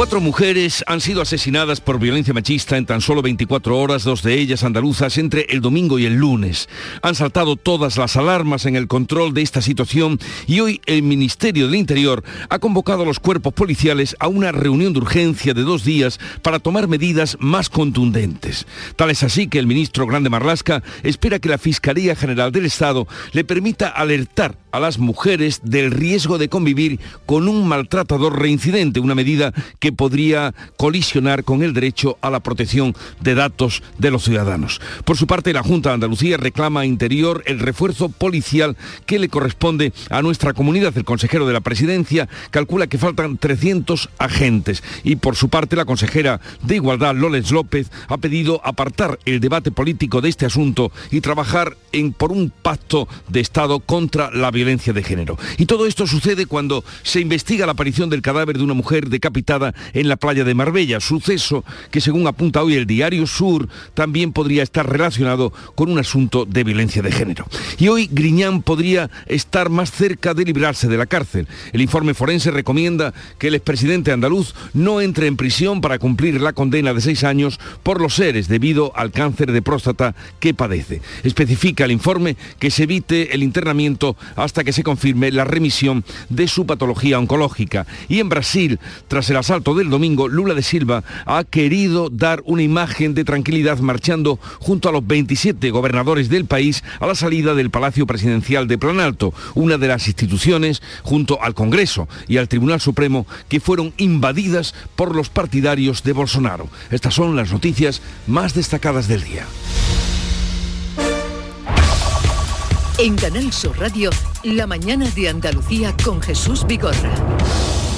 Cuatro mujeres han sido asesinadas por violencia machista en tan solo 24 horas, dos de ellas andaluzas, entre el domingo y el lunes. Han saltado todas las alarmas en el control de esta situación y hoy el Ministerio del Interior ha convocado a los cuerpos policiales a una reunión de urgencia de dos días para tomar medidas más contundentes. Tal es así que el ministro Grande Marlasca espera que la Fiscalía General del Estado le permita alertar a las mujeres del riesgo de convivir con un maltratador reincidente, una medida que podría colisionar con el derecho a la protección de datos de los ciudadanos. Por su parte, la Junta de Andalucía reclama a Interior el refuerzo policial que le corresponde a nuestra comunidad. El consejero de la Presidencia calcula que faltan 300 agentes y por su parte la consejera de Igualdad, Loles López, ha pedido apartar el debate político de este asunto y trabajar en, por un pacto de Estado contra la violencia de género. Y todo esto sucede cuando se investiga la aparición del cadáver de una mujer decapitada en la playa de Marbella, suceso que según apunta hoy el diario Sur también podría estar relacionado con un asunto de violencia de género. Y hoy Griñán podría estar más cerca de librarse de la cárcel. El informe forense recomienda que el expresidente andaluz no entre en prisión para cumplir la condena de seis años por los seres debido al cáncer de próstata que padece. Especifica el informe que se evite el internamiento hasta que se confirme la remisión de su patología oncológica. Y en Brasil, tras el asalto del domingo, Lula de Silva ha querido dar una imagen de tranquilidad marchando junto a los 27 gobernadores del país a la salida del Palacio Presidencial de Planalto, una de las instituciones junto al Congreso y al Tribunal Supremo que fueron invadidas por los partidarios de Bolsonaro. Estas son las noticias más destacadas del día. En Canal Radio, La mañana de Andalucía con Jesús Vigorra.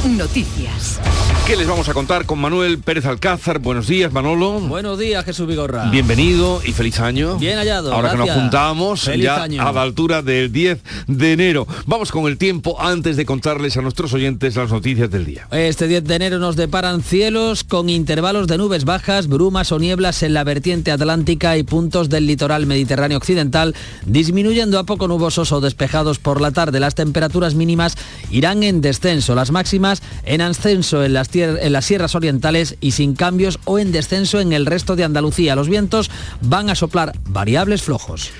Noticias. ¿Qué les vamos a contar con Manuel Pérez Alcázar? Buenos días, Manolo. Buenos días, Jesús Vigorra. Bienvenido y feliz año. Bien hallado. Ahora que nos juntamos Feliz ya año. a la altura del 10 de enero. Vamos con el tiempo antes de contarles a nuestros oyentes las noticias del día. Este 10 de enero nos deparan cielos con intervalos de nubes bajas, brumas o nieblas en la vertiente atlántica y puntos del litoral mediterráneo occidental, disminuyendo a poco nubosos o despejados por la tarde. Las temperaturas mínimas irán en descenso, las máximas en ascenso en las, en las sierras orientales y sin cambios o en descenso en el resto de Andalucía. Los vientos van a soplar variables flojos.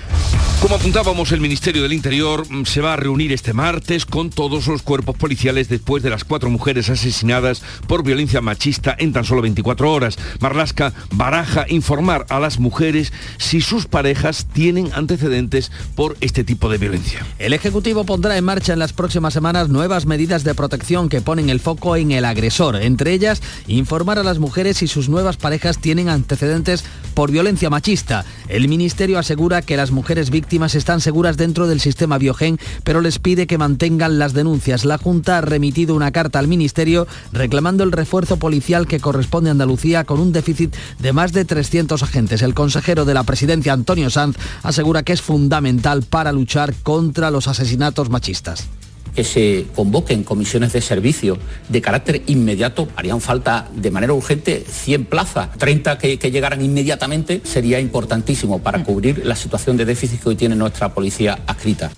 Como apuntábamos, el Ministerio del Interior mm, se va a reunir este martes con todos los cuerpos policiales después de las cuatro mujeres asesinadas por violencia machista en tan solo 24 horas. Marlasca baraja informar a las mujeres si sus parejas tienen antecedentes por este tipo de violencia. El Ejecutivo pondrá en marcha en las próximas semanas nuevas medidas de protección que ponen el foco en el agresor. Entre ellas, informar a las mujeres si sus nuevas parejas tienen antecedentes por violencia machista. El Ministerio asegura que las mujeres víctimas están seguras dentro del sistema Biogen, pero les pide que mantengan las denuncias. La Junta ha remitido una carta al Ministerio reclamando el refuerzo policial que corresponde a Andalucía con un déficit de más de 300 agentes. El consejero de la presidencia, Antonio Sanz, asegura que es fundamental para luchar contra los asesinatos machistas que se convoquen comisiones de servicio de carácter inmediato. Harían falta de manera urgente 100 plazas, 30 que, que llegaran inmediatamente sería importantísimo para cubrir la situación de déficit que hoy tiene nuestra policía adscrita.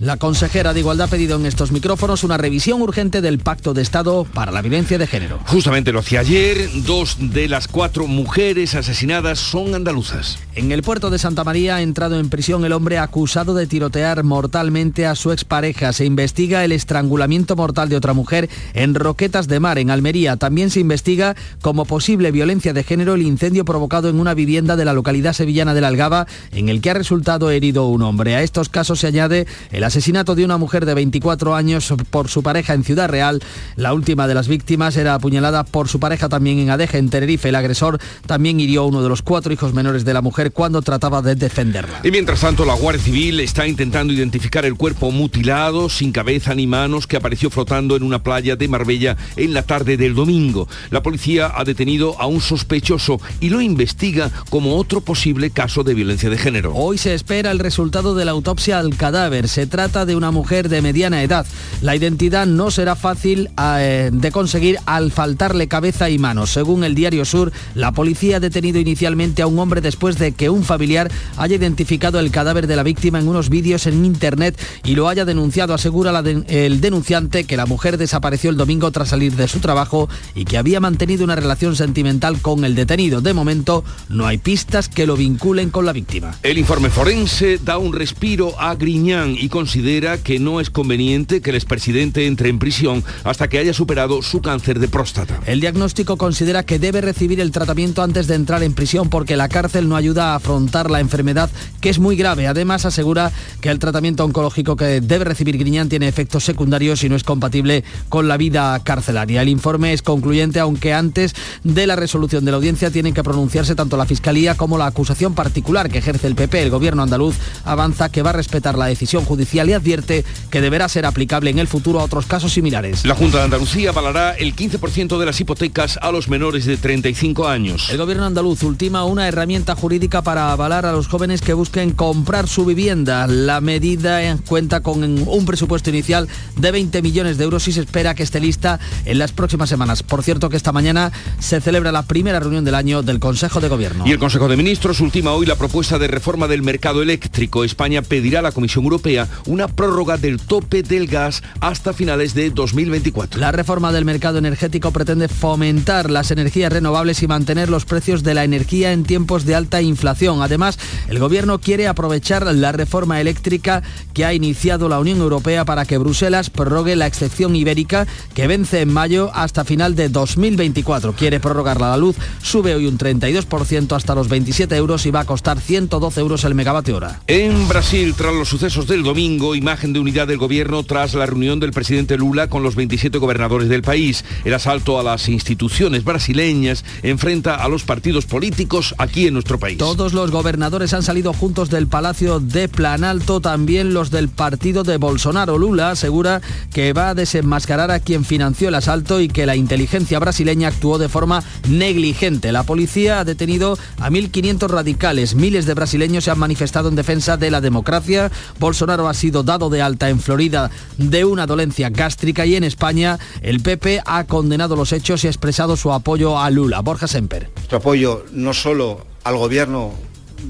La consejera de Igualdad ha pedido en estos micrófonos una revisión urgente del Pacto de Estado para la violencia de género. Justamente lo hacía ayer, dos de las cuatro mujeres asesinadas son andaluzas. En el puerto de Santa María ha entrado en prisión el hombre acusado de tirotear mortalmente a su expareja. Se investiga el estrangulamiento mortal de otra mujer en Roquetas de Mar, en Almería. También se investiga como posible violencia de género el incendio provocado en una vivienda de la localidad sevillana de la Algaba, en el que ha resultado herido un hombre. A estos casos se añade el asesinato de una mujer de 24 años por su pareja en Ciudad Real. La última de las víctimas era apuñalada por su pareja también en Adeje, en Tenerife. El agresor también hirió a uno de los cuatro hijos menores de la mujer mujer cuando trataba de defenderla. Y mientras tanto, la Guardia Civil está intentando identificar el cuerpo mutilado, sin cabeza ni manos, que apareció flotando en una playa de Marbella en la tarde del domingo. La policía ha detenido a un sospechoso y lo investiga como otro posible caso de violencia de género. Hoy se espera el resultado de la autopsia al cadáver. Se trata de una mujer de mediana edad. La identidad no será fácil eh, de conseguir al faltarle cabeza y manos. Según el diario Sur, la policía ha detenido inicialmente a un hombre después de que un familiar haya identificado el cadáver de la víctima en unos vídeos en internet y lo haya denunciado. Asegura el denunciante que la mujer desapareció el domingo tras salir de su trabajo y que había mantenido una relación sentimental con el detenido. De momento no hay pistas que lo vinculen con la víctima. El informe forense da un respiro a Griñán y considera que no es conveniente que el expresidente entre en prisión hasta que haya superado su cáncer de próstata. El diagnóstico considera que debe recibir el tratamiento antes de entrar en prisión porque la cárcel no ayuda a afrontar la enfermedad que es muy grave. Además asegura que el tratamiento oncológico que debe recibir Griñán tiene efectos secundarios y no es compatible con la vida carcelaria. El informe es concluyente aunque antes de la resolución de la audiencia tienen que pronunciarse tanto la Fiscalía como la acusación particular que ejerce el PP. El gobierno andaluz avanza que va a respetar la decisión judicial y advierte que deberá ser aplicable en el futuro a otros casos similares. La Junta de Andalucía avalará el 15% de las hipotecas a los menores de 35 años. El gobierno andaluz ultima una herramienta jurídica para avalar a los jóvenes que busquen comprar su vivienda. La medida cuenta con un presupuesto inicial de 20 millones de euros y se espera que esté lista en las próximas semanas. Por cierto que esta mañana se celebra la primera reunión del año del Consejo de Gobierno. Y el Consejo de Ministros ultima hoy la propuesta de reforma del mercado eléctrico. España pedirá a la Comisión Europea una prórroga del tope del gas hasta finales de 2024. La reforma del mercado energético pretende fomentar las energías renovables y mantener los precios de la energía en tiempos de alta inflación. Además, el Gobierno quiere aprovechar la reforma eléctrica que ha iniciado la Unión Europea para que Bruselas prorrogue la excepción ibérica que vence en mayo hasta final de 2024. Quiere prorrogarla la luz, sube hoy un 32% hasta los 27 euros y va a costar 112 euros el megavatio hora. En Brasil, tras los sucesos del domingo, imagen de unidad del gobierno tras la reunión del presidente Lula con los 27 gobernadores del país. El asalto a las instituciones brasileñas enfrenta a los partidos políticos aquí en nuestro país. Todos los gobernadores han salido juntos del Palacio de Planalto, también los del partido de Bolsonaro. Lula asegura que va a desenmascarar a quien financió el asalto y que la inteligencia brasileña actuó de forma negligente. La policía ha detenido a 1.500 radicales. Miles de brasileños se han manifestado en defensa de la democracia. Bolsonaro ha sido dado de alta en Florida de una dolencia gástrica y en España el PP ha condenado los hechos y ha expresado su apoyo a Lula. Borja Semper. Nuestro apoyo no solo al gobierno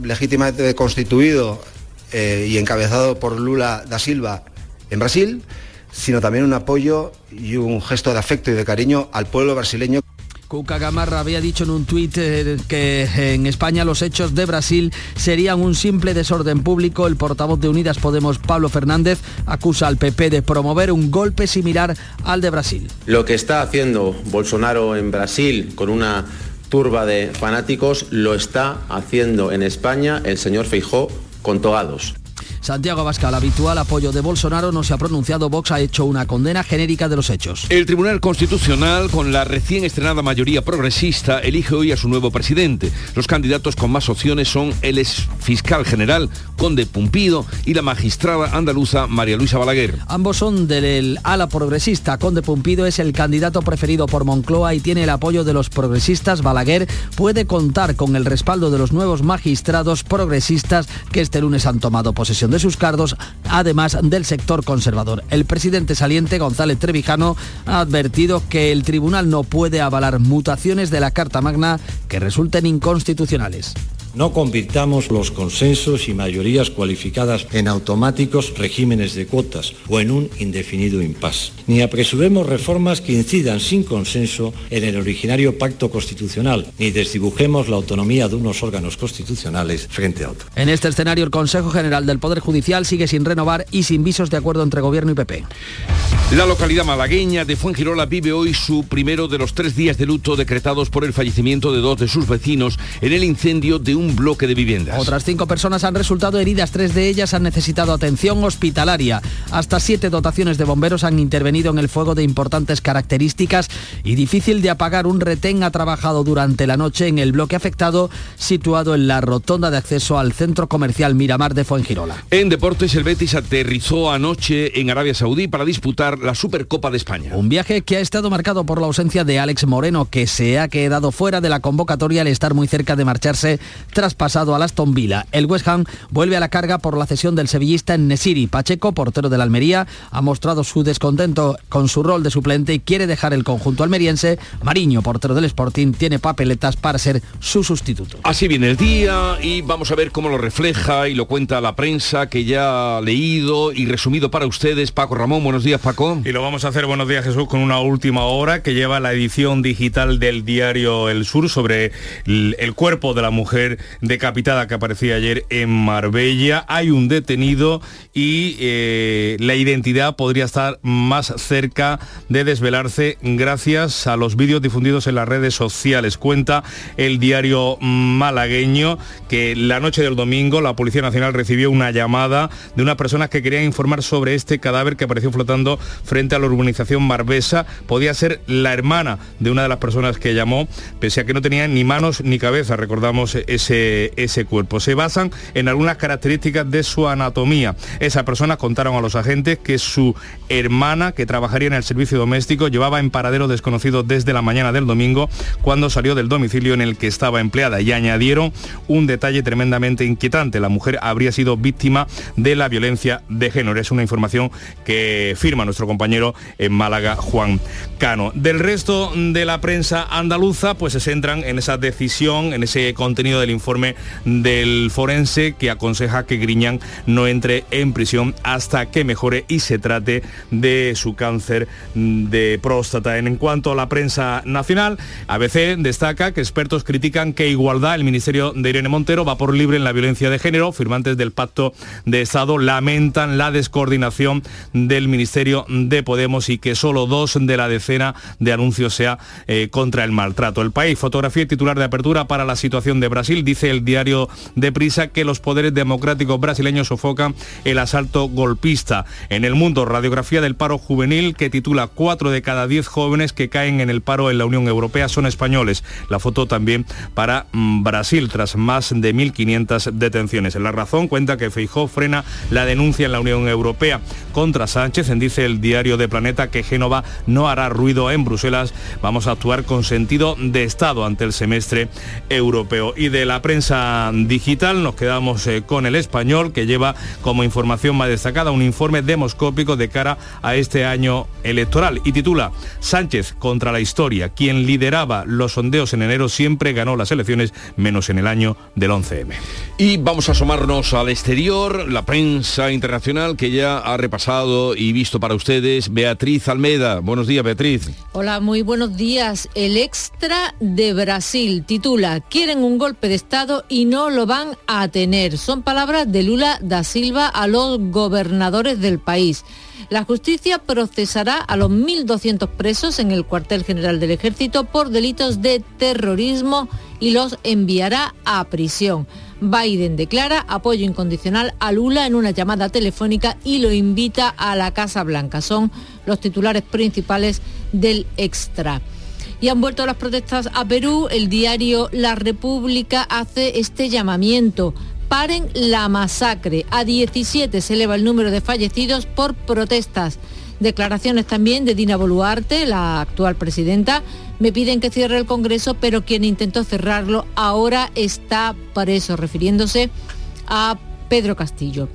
legítimamente constituido eh, y encabezado por Lula da Silva en Brasil, sino también un apoyo y un gesto de afecto y de cariño al pueblo brasileño. Cuca Gamarra había dicho en un tuit eh, que en España los hechos de Brasil serían un simple desorden público. El portavoz de Unidas Podemos, Pablo Fernández, acusa al PP de promover un golpe similar al de Brasil. Lo que está haciendo Bolsonaro en Brasil con una turba de fanáticos lo está haciendo en España el señor Feijó con togados. Santiago Abascal, habitual apoyo de Bolsonaro, no se ha pronunciado. Vox ha hecho una condena genérica de los hechos. El Tribunal Constitucional, con la recién estrenada mayoría progresista, elige hoy a su nuevo presidente. Los candidatos con más opciones son el ex fiscal general, Conde Pumpido, y la magistrada andaluza María Luisa Balaguer. Ambos son del ala progresista. Conde Pumpido es el candidato preferido por Moncloa y tiene el apoyo de los progresistas. Balaguer puede contar con el respaldo de los nuevos magistrados progresistas que este lunes han tomado posesión de sus cargos, además del sector conservador. El presidente saliente, González Trevijano, ha advertido que el tribunal no puede avalar mutaciones de la Carta Magna que resulten inconstitucionales. No convirtamos los consensos y mayorías cualificadas en automáticos regímenes de cuotas o en un indefinido impasse. Ni apresuremos reformas que incidan sin consenso en el originario pacto constitucional, ni desdibujemos la autonomía de unos órganos constitucionales frente a otros. En este escenario, el Consejo General del Poder Judicial sigue sin renovar y sin visos de acuerdo entre Gobierno y PP. La localidad malagueña de Fuengirola vive hoy su primero de los tres días de luto decretados por el fallecimiento de dos de sus vecinos en el incendio de un bloque de viviendas. Otras cinco personas han resultado heridas, tres de ellas han necesitado atención hospitalaria. Hasta siete dotaciones de bomberos han intervenido en el fuego de importantes características y difícil de apagar. Un retén ha trabajado durante la noche en el bloque afectado, situado en la rotonda de acceso al centro comercial Miramar de Fuengirola. En deportes, el Betis aterrizó anoche en Arabia Saudí para disputar la Supercopa de España. Un viaje que ha estado marcado por la ausencia de Alex Moreno, que se ha quedado fuera de la convocatoria al estar muy cerca de marcharse traspasado a Aston Villa. El West Ham vuelve a la carga por la cesión del sevillista en Nesiri. Pacheco, portero de la Almería, ha mostrado su descontento con su rol de suplente y quiere dejar el conjunto almeriense. Mariño, portero del Sporting, tiene papeletas para ser su sustituto. Así viene el día y vamos a ver cómo lo refleja y lo cuenta la prensa que ya ha leído y resumido para ustedes. Paco Ramón, buenos días Paco. Y lo vamos a hacer, buenos días Jesús, con una última hora que lleva la edición digital del diario El Sur sobre el, cuerpo de la mujer decapitada que aparecía ayer en Marbella. Hay un detenido y eh, la identidad podría estar más cerca de desvelarse gracias a los vídeos difundidos en las redes sociales. Cuenta el diario malagueño que la noche del domingo la Policía Nacional recibió una llamada de unas personas que querían informar sobre este cadáver que apareció flotando frente a la urbanización Marbesa. Podía ser la hermana de una de las personas que llamó, pese a que no tenía ni manos ni cabeza, recordamos ese, ese cuerpo. Se basan en algunas características de su anatomía. Esas personas contaron a los agentes que su hermana, que trabajaría en el servicio doméstico, llevaba en paradero desconocido desde la mañana del domingo, cuando salió del domicilio en el que estaba empleada. Y añadieron un detalle tremendamente inquietante. La mujer habría sido víctima de la violencia de género. Es una información que firma nuestro compañero en Málaga, Juan Cano. Del resto de la prensa andaluza, pues se centran en esa decisión, en ese contenido del del forense que aconseja que Griñán no entre en prisión hasta que mejore y se trate de su cáncer de próstata. En cuanto a la prensa nacional, ABC destaca que expertos critican que Igualdad, el Ministerio de Irene Montero, va por libre en la violencia de género. Firmantes del Pacto de Estado lamentan la descoordinación del Ministerio de Podemos y que solo dos de la decena de anuncios sea eh, contra el maltrato. El país, fotografía y titular de apertura para la situación de Brasil, dice el diario de Prisa que los poderes democráticos brasileños sofocan el asalto golpista. En el mundo, radiografía del paro juvenil que titula cuatro de cada diez jóvenes que caen en el paro en la Unión Europea son españoles. La foto también para mm, Brasil tras más de 1.500 detenciones. En la razón cuenta que Feijó frena la denuncia en la Unión Europea contra Sánchez, en dice el diario de Planeta que Génova no hará ruido en Bruselas. Vamos a actuar con sentido de Estado ante el semestre europeo. Y de la prensa digital nos quedamos eh, con el español que lleva como información más destacada un informe demoscópico de cara a este año electoral y titula Sánchez contra la historia. Quien lideraba los sondeos en enero siempre ganó las elecciones menos en el año del 11M. Y vamos a asomarnos al exterior, la prensa internacional que ya ha repasado y visto para ustedes Beatriz Almeda. Buenos días, Beatriz. Hola, muy buenos días. El extra de Brasil titula Quieren un golpe de Y no lo van a tener. Son palabras de Lula da Silva a los gobernadores del país. La justicia procesará a los 1.200 presos en el cuartel general del ejército por delitos de terrorismo y los enviará a prisión. Biden declara apoyo incondicional a Lula en una llamada telefónica y lo invita a la Casa Blanca. Son los titulares principales del extra. Y han vuelto las protestas a Perú. El diario La República hace este llamamiento. Paren la masacre. A 17 se eleva el número de fallecidos por protestas. Declaraciones también de Dina Boluarte, la actual presidenta. Me piden que cierre el Congreso, pero quien intentó cerrarlo ahora está preso, refiriéndose a Pedro Castillo.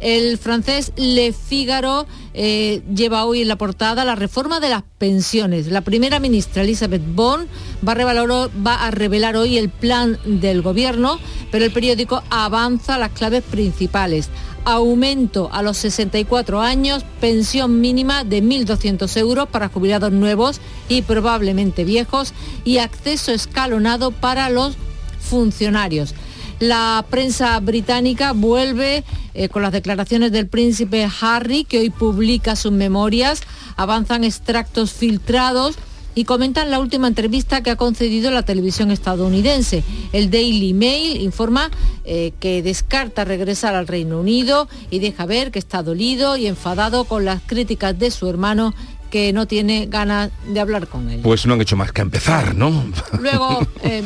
El francés Le Figaro eh, lleva hoy en la portada la reforma de las pensiones. La primera ministra Elizabeth Bond va a, va a revelar hoy el plan del gobierno, pero el periódico avanza las claves principales aumento a los 64 años, pensión mínima de 1.200 euros para jubilados nuevos y probablemente viejos y acceso escalonado para los funcionarios. La prensa británica vuelve eh, con las declaraciones del príncipe Harry, que hoy publica sus memorias. Avanzan extractos filtrados y comentan la última entrevista que ha concedido la televisión estadounidense. El Daily Mail informa eh, que descarta regresar al Reino Unido y deja ver que está dolido y enfadado con las críticas de su hermano que no tiene ganas de hablar con él. Pues no han hecho más que empezar, ¿no? Luego, eh,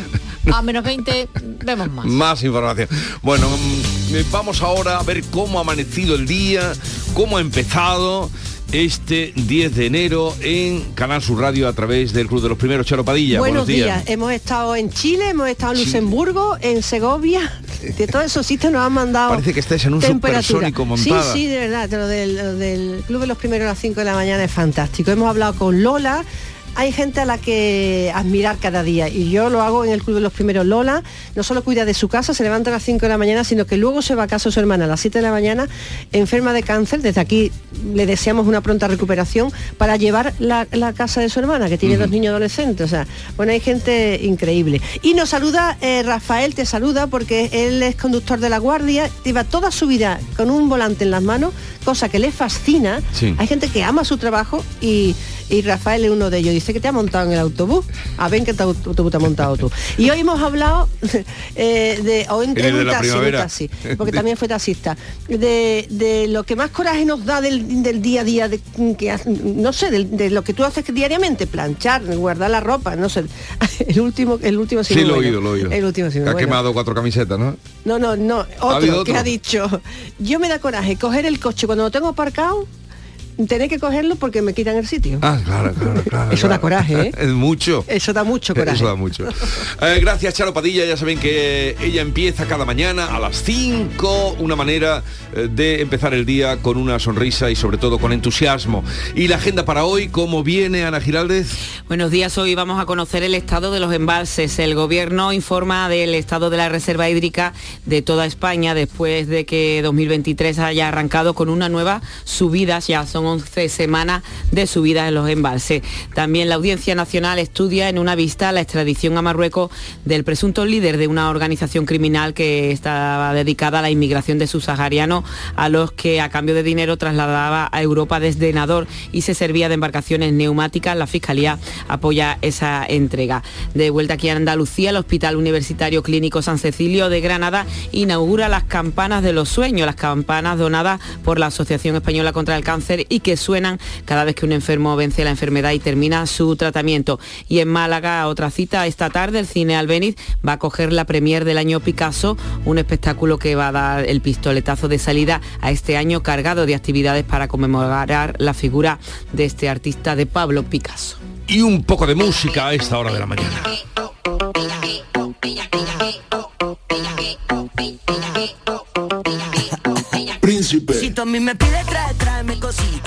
a menos 20, vemos más. Más información. Bueno, mm, vamos ahora a ver cómo ha amanecido el día, cómo ha empezado este 10 de enero en Canal Sur Radio a través del Club de los Primeros, Charo Padilla. Buenos, días. Hemos estado en Chile, hemos estado en Luxemburgo, en Segovia. De todos esos sitios nos han mandado Parece que estáis en un supersónico montada. Sí, sí, de verdad. Lo del, lo del Club de los Primeros a las 5 de la mañana es fantástico. Hemos hablado con Lola, hay gente a la que admirar cada día y yo lo hago en el Club de los Primeros. Lola no solo cuida de su casa, se levanta a las 5 de la mañana, sino que luego se va a casa de su hermana a las 7 de la mañana, enferma de cáncer. Desde aquí le deseamos una pronta recuperación para llevar la, la casa de su hermana, que tiene dos niños adolescentes. O sea, bueno, hay gente increíble. Y nos saluda, eh, Rafael te saluda porque él es conductor de la guardia, lleva toda su vida con un volante en las manos, cosa que le fascina. Sí. Hay gente que ama su trabajo y, y Rafael es uno de ellos. Dice que te ha montado en el autobús. A ver en qué autobús te has montado tú. Y hoy hemos hablado eh, de, o en, un taxi, un taxi, porque también fue taxista, de, de lo que más coraje nos da del, del día a día, de, que, ha- no sé, de, lo que tú haces diariamente, planchar, guardar la ropa, no sé. El último, el último Sí, lo he oído, lo he oído. El último sí, Que ha bueno. quemado cuatro camisetas, ¿no? No, no, no. Otro, otro? que ha dicho, yo me da coraje coger el coche cuando lo tengo aparcado, tener que cogerlo porque me quitan el sitio. Ah, claro, claro, claro. Eso da coraje, ¿eh? Es mucho. Eso da mucho coraje. Eso da mucho. Eh, gracias, Charo Padilla. Ya saben que ella empieza cada mañana a las 5, una manera eh, de empezar el día con una sonrisa y sobre todo con entusiasmo. Y la agenda para hoy, ¿cómo viene Ana Giraldez? Buenos días, hoy vamos a conocer el estado de los embalses. El gobierno informa del estado de la reserva hídrica de toda España después de que 2023 haya arrancado con una nueva subida, ya son 11 semanas de subidas en los embalses. También la Audiencia Nacional estudia en una vista la extradición a Marruecos del presunto líder de una organización criminal que estaba dedicada a la inmigración de subsaharianos a los que a cambio de dinero trasladaba a Europa desde Nador y se servía de embarcaciones neumáticas. La Fiscalía apoya esa entrega. De vuelta aquí a Andalucía, el Hospital Universitario Clínico San Cecilio de Granada inaugura las campanas de los sueños, las campanas donadas por la Asociación Española contra el Cáncer y que suenan cada vez que un enfermo vence la enfermedad y termina su tratamiento. Y en Málaga, otra cita esta tarde, el Cine Albeniz va a coger la premier del año Picasso, un espectáculo que va a dar el pistoletazo de salida a este año cargado de actividades para conmemorar la figura de este artista de Pablo Picasso. Y un poco de música a esta hora de la mañana. Príncipe. Si tú a mí me pides trae, tráeme cosita.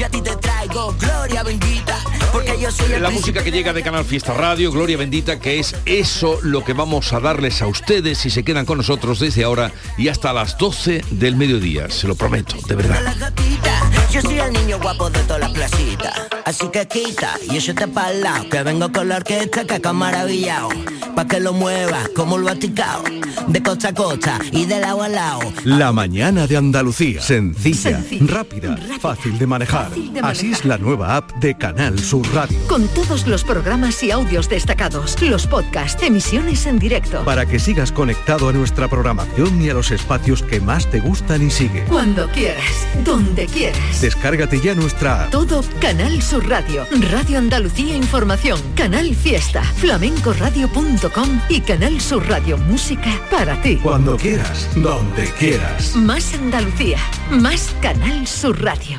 Yo a ti te traigo gloria bendita. Porque yo soy el La música que llega de Canal Fiesta Radio, Gloria Bendita, que es eso lo que vamos a darles a ustedes si se quedan con nosotros desde ahora y hasta las 12 del mediodía. Se lo prometo, de verdad. la gatita. Yo soy el niño guapo de toda la placita. Así que quita y échate para lado. Que vengo con la orquesta que acá maravillado. Pa' que lo muevas como lo ha ticado. De costa a costa y de lado a lado. La mañana de Andalucía. Sencilla, Sencilla, rápida, fácil de manejar. Fácil de Así manejar. es la nueva app de Canal Sur Radio. Con todos los programas y audios destacados, los podcasts, emisiones en directo. Para que sigas conectado a nuestra programación y a los espacios que más te gustan y sigue. Cuando quieras, donde quieras. Descárgate ya nuestra. Todo Canal Sur Radio, Radio Andalucía Información, Canal Fiesta, flamencoradio.com y Canal Sur Radio Música para ti. Cuando quieras, donde quieras. Más Andalucía, más Canal Sur Radio.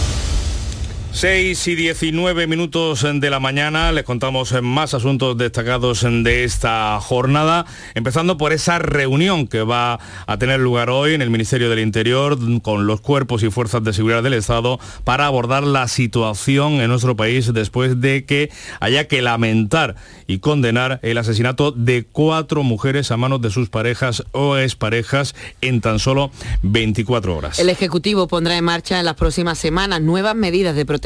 6 y 19 minutos de la mañana les contamos más asuntos destacados de esta jornada, empezando por esa reunión que va a tener lugar hoy en el Ministerio del Interior con los cuerpos y fuerzas de seguridad del Estado para abordar la situación en nuestro país después de que haya que lamentar y condenar el asesinato de cuatro mujeres a manos de sus parejas o exparejas en tan solo 24 horas. El Ejecutivo pondrá en marcha en las próximas semanas nuevas medidas de protección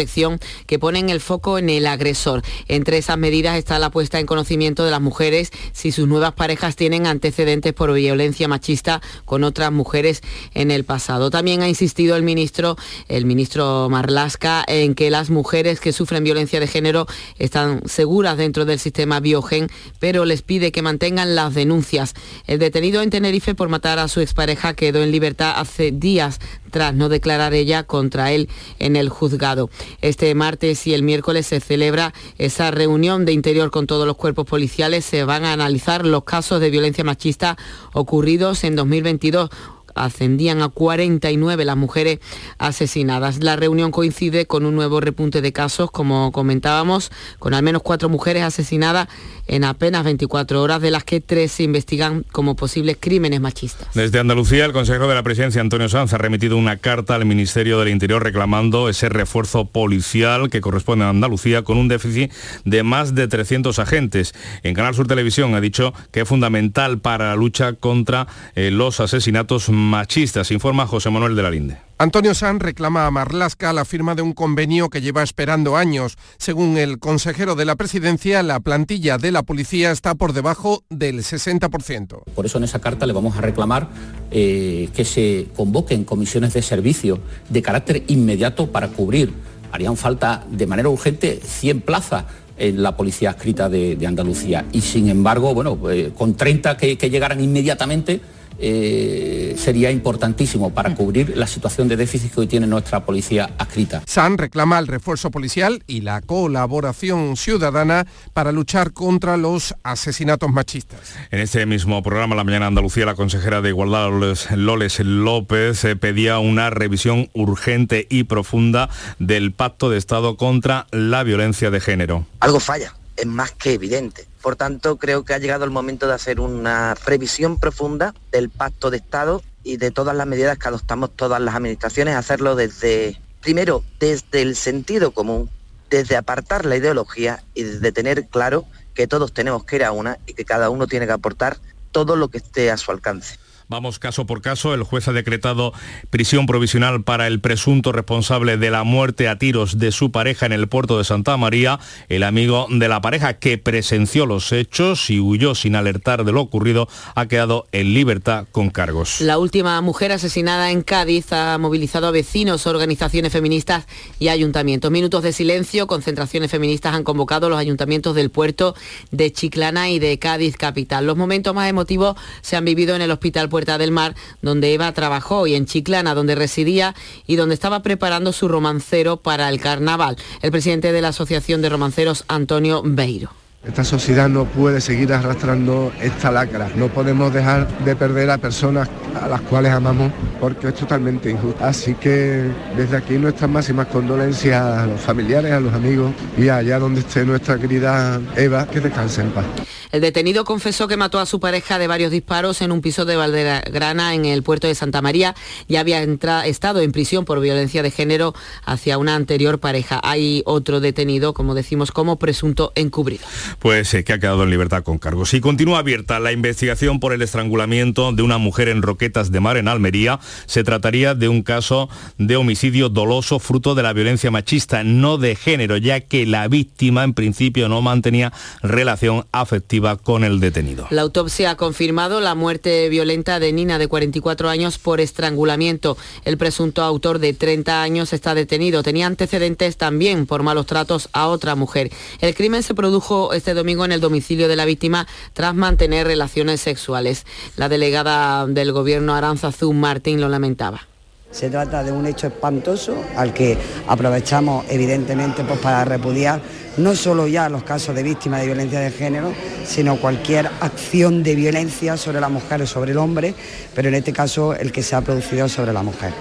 que ponen el foco en el agresor. Entre esas medidas está la puesta en conocimiento de las mujeres si sus nuevas parejas tienen antecedentes por violencia machista con otras mujeres en el pasado. También ha insistido el ministro, el ministro Marlasca, en que las mujeres que sufren violencia de género están seguras dentro del sistema Biogen, pero les pide que mantengan las denuncias. El detenido en Tenerife por matar a su expareja quedó en libertad hace días tras no declarar ella contra él en el juzgado. Este martes y el miércoles se celebra esa reunión de interior con todos los cuerpos policiales. Se van a analizar los casos de violencia machista ocurridos en 2022 ascendían a 49 las mujeres asesinadas. La reunión coincide con un nuevo repunte de casos, como comentábamos, con al menos cuatro mujeres asesinadas en apenas 24 horas, de las que tres se investigan como posibles crímenes machistas. Desde Andalucía, el consejero de la presidencia, Antonio Sanz, ha remitido una carta al Ministerio del Interior reclamando ese refuerzo policial que corresponde a Andalucía con un déficit de más de 300 agentes. En Canal Sur Televisión ha dicho que es fundamental para la lucha contra eh, los asesinatos machistas, informa José Manuel de la Linde. Antonio San reclama a Marlasca la firma de un convenio que lleva esperando años. Según el consejero de la presidencia, la plantilla de la policía está por debajo del 60%. Por eso en esa carta le vamos a reclamar eh, que se convoquen comisiones de servicio de carácter inmediato para cubrir. Harían falta de manera urgente 100 plazas en la policía escrita de, Andalucía. Y sin embargo, bueno, eh, con 30 que llegaran inmediatamente, eh, sería importantísimo para cubrir la situación de déficit que hoy tiene nuestra policía adscrita. SAN reclama el refuerzo policial y la colaboración ciudadana para luchar contra los asesinatos machistas. En este mismo programa, La Mañana Andalucía, la consejera de Igualdad, Loles López, eh, pedía una revisión urgente y profunda del Pacto de Estado contra la violencia de género. Algo falla, es más que evidente por tanto, creo que ha llegado el momento de hacer una previsión profunda del pacto de Estado y de todas las medidas que adoptamos todas las administraciones, hacerlo desde, primero, desde el sentido común, desde apartar la ideología y desde tener claro que todos tenemos que ir a una y que cada uno tiene que aportar todo lo que esté a su alcance. Vamos caso por caso. El juez ha decretado prisión provisional para el presunto responsable de la muerte a tiros de su pareja en el puerto de Santa María, el amigo de la pareja que presenció los hechos y huyó sin alertar de lo ocurrido, ha quedado en libertad con cargos. La última mujer asesinada en Cádiz ha movilizado a vecinos, organizaciones feministas y ayuntamientos. Minutos de silencio, concentraciones feministas han convocado los ayuntamientos del puerto de Chiclana y de Cádiz capital. Los momentos más emotivos se han vivido en el hospital Puerta del Mar, donde Eva trabajó, y en Chiclana, donde residía y donde estaba preparando su romancero para el carnaval. El presidente de la Asociación de Romanceros, Antonio Beiro. Esta sociedad no puede seguir arrastrando esta lacra. No podemos dejar de perder a personas a las cuales amamos porque es totalmente injusto. Así que desde aquí nuestras máximas condolencias a los familiares, a los amigos y allá donde esté nuestra querida Eva, que descanse en paz. El detenido confesó que mató a su pareja de varios disparos en un piso de Valdegrana en el puerto de Santa María y había estado en prisión por violencia de género hacia una anterior pareja. Hay otro detenido, como decimos, como presunto encubrido. Pues eh, que ha quedado en libertad con cargos. Y continúa abierta la investigación por el estrangulamiento de una mujer en Roquetas de Mar en Almería. Se trataría de un caso de homicidio doloso fruto de la violencia machista, no de género, ya que la víctima en principio no mantenía relación afectiva con el detenido. La autopsia ha confirmado la muerte violenta de Nina de 44 años por estrangulamiento. El presunto autor de 30 años está detenido. Tenía antecedentes también por malos tratos a otra mujer. El crimen se produjo este domingo en el domicilio de la víctima tras mantener relaciones sexuales. La delegada del gobierno Aranzazú Martín lo lamentaba. Se trata de un hecho espantoso al que aprovechamos evidentemente pues, para repudiar no solo ya los casos de víctimas de violencia de género, sino cualquier acción de violencia sobre la mujer o sobre el hombre, pero en este caso el que se ha producido sobre la mujer.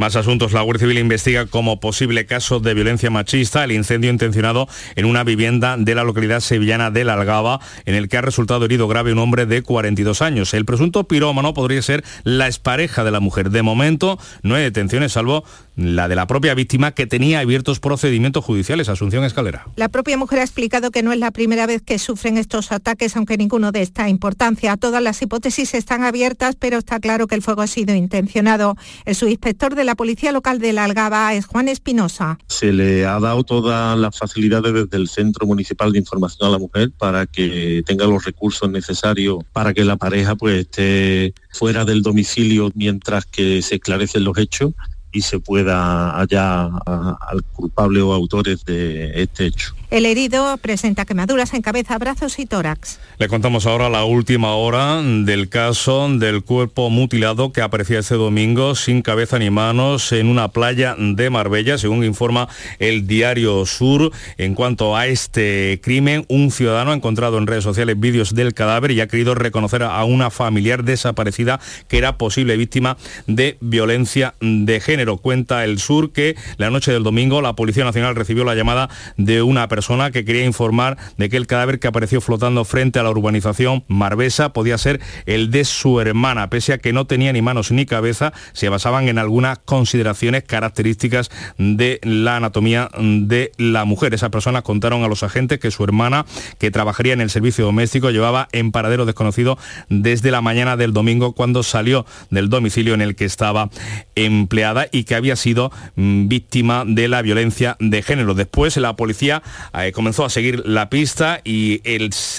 Más asuntos. La Guardia Civil investiga como posible caso de violencia machista el incendio intencionado en una vivienda de la localidad sevillana de La Algaba, en el que ha resultado herido grave un hombre de 42 años. El presunto pirómano podría ser la expareja de la mujer. De momento no hay detenciones, salvo la de la propia víctima que tenía abiertos procedimientos judiciales. Asunción Escalera. La propia mujer ha explicado que no es la primera vez que sufren estos ataques, aunque ninguno de esta importancia. Todas las hipótesis están abiertas, pero está claro que el fuego ha sido intencionado. El subinspector de la Policía Local de la Algaba es Juan Espinosa. Se le ha dado todas las facilidades desde el Centro Municipal de Información a la Mujer para que tenga los recursos necesarios para que la pareja pues esté fuera del domicilio mientras que se esclarecen los hechos y se pueda hallar al culpable o autores de este hecho. El herido presenta quemaduras en cabeza, brazos y tórax. Le contamos ahora la última hora del caso del cuerpo mutilado que aparecía este domingo sin cabeza ni manos en una playa de Marbella, según informa el diario Sur. En cuanto a este crimen, un ciudadano ha encontrado en redes sociales vídeos del cadáver y ha querido reconocer a una familiar desaparecida que era posible víctima de violencia de género. Cuenta el Sur que la noche del domingo la Policía Nacional recibió la llamada de una persona que quería informar de que el cadáver que apareció flotando frente a la urbanización Marbesa podía ser el de su hermana, pese a que no tenía ni manos ni cabeza, se basaban en algunas consideraciones características de la anatomía de la mujer. Esas personas contaron a los agentes que su hermana, que trabajaría en el servicio doméstico, llevaba en paradero desconocido desde la mañana del domingo cuando salió del domicilio en el que estaba empleada y que había sido mm, víctima de la violencia de género. Después la policía eh, comenzó a seguir la pista y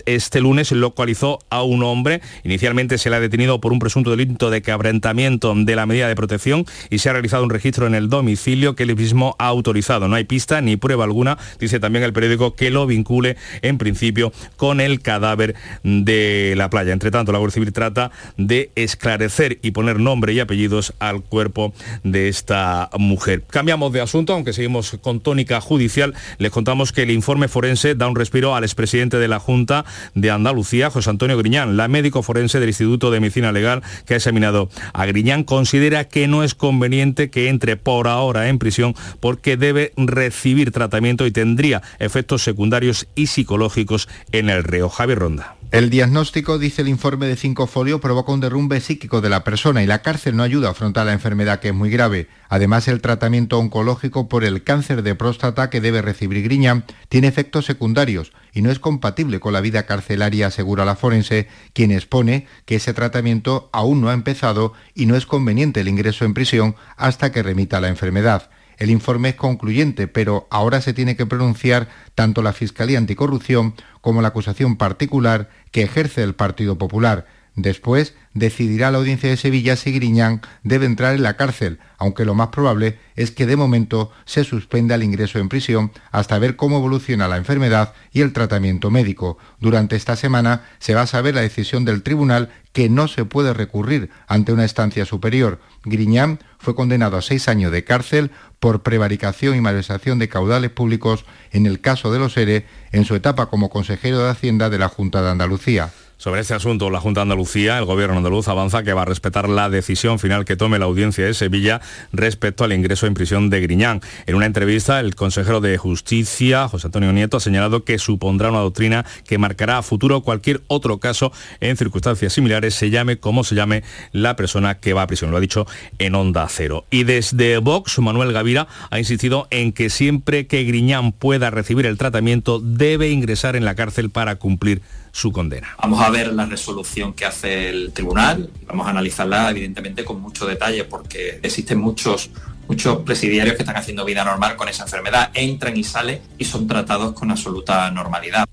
este lunes localizó a un hombre. Inicialmente se le ha detenido por un presunto delito de quebrantamiento de la medida de protección y se ha realizado un registro en el domicilio que él mismo ha autorizado. No hay pista ni prueba alguna, dice también el periódico, que lo vincule en principio con el cadáver de la playa. Entre tanto, la Guardia Civil trata de esclarecer y poner nombre y apellidos al cuerpo de esta mujer. Cambiamos de asunto, aunque seguimos con tónica judicial. Les contamos que el informe forense da un respiro al expresidente de la Junta de Andalucía, José Antonio Griñán. La médico forense del Instituto de Medicina Legal que ha examinado a Griñán considera que no es conveniente que entre por ahora en prisión porque debe recibir tratamiento y tendría efectos secundarios y psicológicos en el reo. Javier Ronda. El diagnóstico, dice el informe de cinco folio, provoca un derrumbe psíquico de la persona y la cárcel no ayuda a afrontar la enfermedad que es muy grave. Además, el tratamiento oncológico por el cáncer de próstata que debe recibir Griñán tiene efectos secundarios y no es compatible con la vida carcelaria, asegura la forense, quien expone que ese tratamiento aún no ha empezado y no es conveniente el ingreso en prisión hasta que remita la enfermedad. El informe es concluyente, pero ahora se tiene que pronunciar tanto la Fiscalía Anticorrupción como la acusación particular que ejerce el Partido Popular. Después decidirá la audiencia de Sevilla si Griñán debe entrar en la cárcel, aunque lo más probable es que de momento se suspenda el ingreso en prisión hasta ver cómo evoluciona la enfermedad y el tratamiento médico. Durante esta semana se va a saber la decisión del tribunal que no se puede recurrir ante una estancia superior. Griñán fue condenado a seis años de cárcel por prevaricación y malversación de caudales públicos en el caso de los ERE en su etapa como consejero de Hacienda de la Junta de Andalucía. Sobre este asunto, la Junta de Andalucía, el Gobierno andaluz avanza que va a respetar la decisión final que tome la audiencia de Sevilla respecto al ingreso en prisión de Griñán. En una entrevista, el consejero de Justicia, José Antonio Nieto, ha señalado que supondrá una doctrina que marcará a futuro cualquier otro caso en circunstancias similares, se llame como se llame la persona que va a prisión. Lo ha dicho en Onda Cero. Y desde Vox, Manuel Gavira ha insistido en que siempre que Griñán pueda recibir el tratamiento, debe ingresar en la cárcel para cumplir su condena. Vamos a ver la resolución que hace el tribunal, vamos a analizarla evidentemente con mucho detalle porque existen muchos muchos presidiarios que están haciendo vida normal con esa enfermedad, entran y salen y son tratados con absoluta normalidad.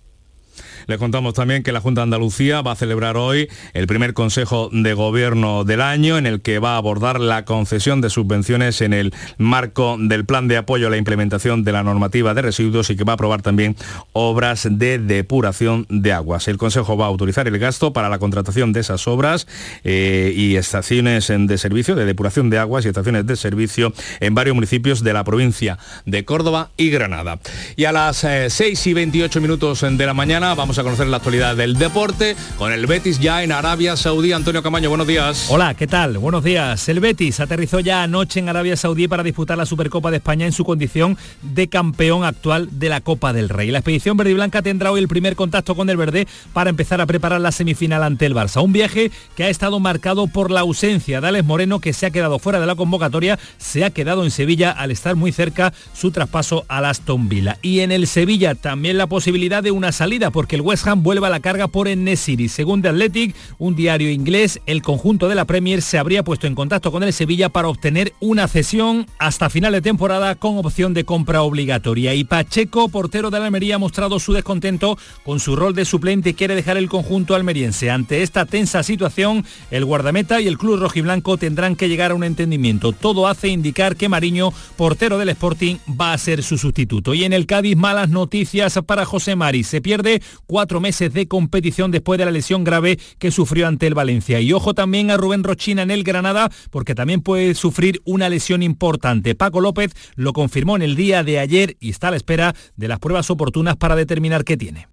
Les contamos también que la Junta de Andalucía va a celebrar hoy el primer Consejo de Gobierno del año en el que va a abordar la concesión de subvenciones en el marco del plan de apoyo a la implementación de la normativa de residuos y que va a aprobar también obras de depuración de aguas. El Consejo va a autorizar el gasto para la contratación de esas obras eh, y estaciones de servicio de depuración de aguas y estaciones de servicio en varios municipios de la provincia de Córdoba y Granada. Y a las 6 eh, y 28 minutos de la mañana vamos A conocer la actualidad del deporte con el Betis ya en Arabia Saudí. Antonio Camaño, buenos días. Hola, ¿qué tal? Buenos días. El Betis aterrizó ya anoche en Arabia Saudí para disputar la Supercopa de España en su condición de campeón actual de la Copa del Rey. La expedición verde y blanca tendrá hoy el primer contacto con el verde para empezar a preparar la semifinal ante el Barça. Un viaje que ha estado marcado por la ausencia de Alex Moreno, que se ha quedado fuera de la convocatoria, se ha quedado en Sevilla al estar muy cerca su traspaso al Aston Villa. Y en el Sevilla también la posibilidad de una salida, porque el West Ham vuelve a la carga por Enesiri. Según The Athletic, un diario inglés, el conjunto de la Premier se habría puesto en contacto con el Sevilla para obtener una cesión hasta final de temporada con opción de compra obligatoria. Y Pacheco, portero de la Almería, ha mostrado su descontento con su rol de suplente y quiere dejar el conjunto almeriense. Ante esta tensa situación, el guardameta y el club rojiblanco tendrán que llegar a un entendimiento. Todo hace indicar que Mariño, portero del Sporting, va a ser su sustituto. Y en el Cádiz, malas noticias para José Mari. Se pierde cuatro meses de competición después de la lesión grave que sufrió ante el Valencia. Y ojo también a Rubén Rochina en el Granada, porque también puede sufrir una lesión importante. Paco López lo confirmó en el día de ayer y está a la espera de las pruebas oportunas para determinar qué tiene.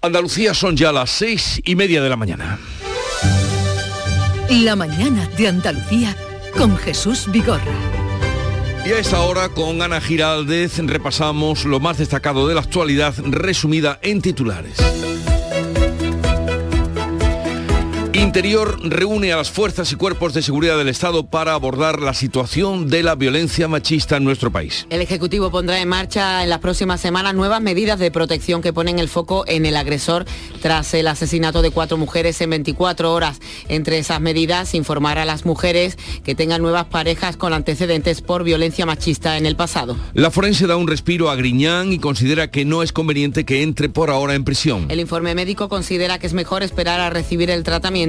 Andalucía son ya las seis y media de la mañana. La mañana de Andalucía con Jesús Vigorra. Y a esta hora con Ana Giraldez repasamos lo más destacado de la actualidad resumida en titulares. Interior reúne a las fuerzas y cuerpos de seguridad del Estado para abordar la situación de la violencia machista en nuestro país. El Ejecutivo pondrá en marcha en las próximas semanas nuevas medidas de protección que ponen el foco en el agresor tras el asesinato de cuatro mujeres en 24 horas. Entre esas medidas, informar a las mujeres que tengan nuevas parejas con antecedentes por violencia machista en el pasado. La forense da un respiro a Griñán y considera que no es conveniente que entre por ahora en prisión. El informe médico considera que es mejor esperar a recibir el tratamiento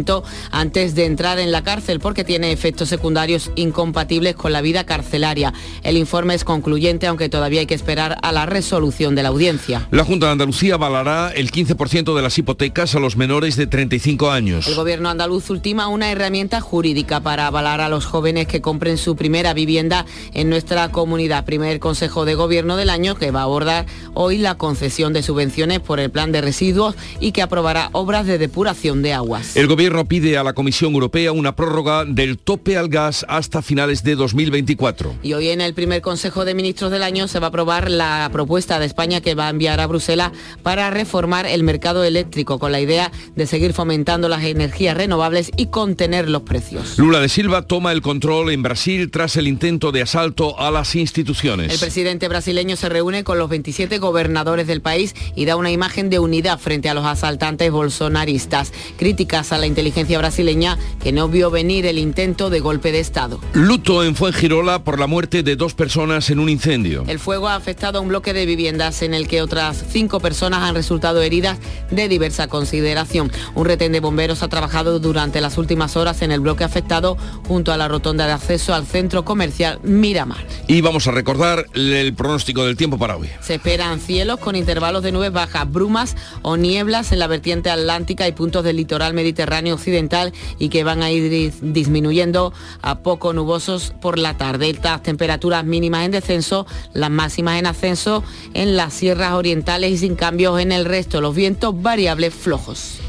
antes de entrar en la cárcel porque tiene efectos secundarios incompatibles con la vida carcelaria. El informe es concluyente aunque todavía hay que esperar a la resolución de la audiencia. La Junta de Andalucía avalará el 15% de las hipotecas a los menores de 35 años. El gobierno andaluz ultima una herramienta jurídica para avalar a los jóvenes que compren su primera vivienda en nuestra comunidad. Primer Consejo de Gobierno del año que va a abordar hoy la concesión de subvenciones por el plan de residuos y que aprobará obras de depuración de aguas. El gobierno pide a la Comisión Europea una prórroga del tope al gas hasta finales de 2024. Y hoy en el primer Consejo de Ministros del año se va a aprobar la propuesta de España que va a enviar a Bruselas para reformar el mercado eléctrico con la idea de seguir fomentando las energías renovables y contener los precios. Lula de Silva toma el control en Brasil tras el intento de asalto a las instituciones. El presidente brasileño se reúne con los 27 gobernadores del país y da una imagen de unidad frente a los asaltantes bolsonaristas. Críticas a la inteligencia brasileña que no vio venir el intento de golpe de Estado. Luto en Fuengirola por la muerte de dos personas en un incendio. El fuego ha afectado a un bloque de viviendas en el que otras cinco personas han resultado heridas de diversa consideración. Un retén de bomberos ha trabajado durante las últimas horas en el bloque afectado junto a la rotonda de acceso al centro comercial Miramar. Y vamos a recordar el pronóstico del tiempo para hoy. Se esperan cielos con intervalos de nubes bajas, brumas o nieblas en la vertiente atlántica y puntos del litoral mediterráneo occidental y que van a ir disminuyendo a poco nubosos por la tarde. Estas temperaturas mínimas en descenso, las máximas en ascenso en las sierras orientales y sin cambios en el resto. Los vientos variables flojos.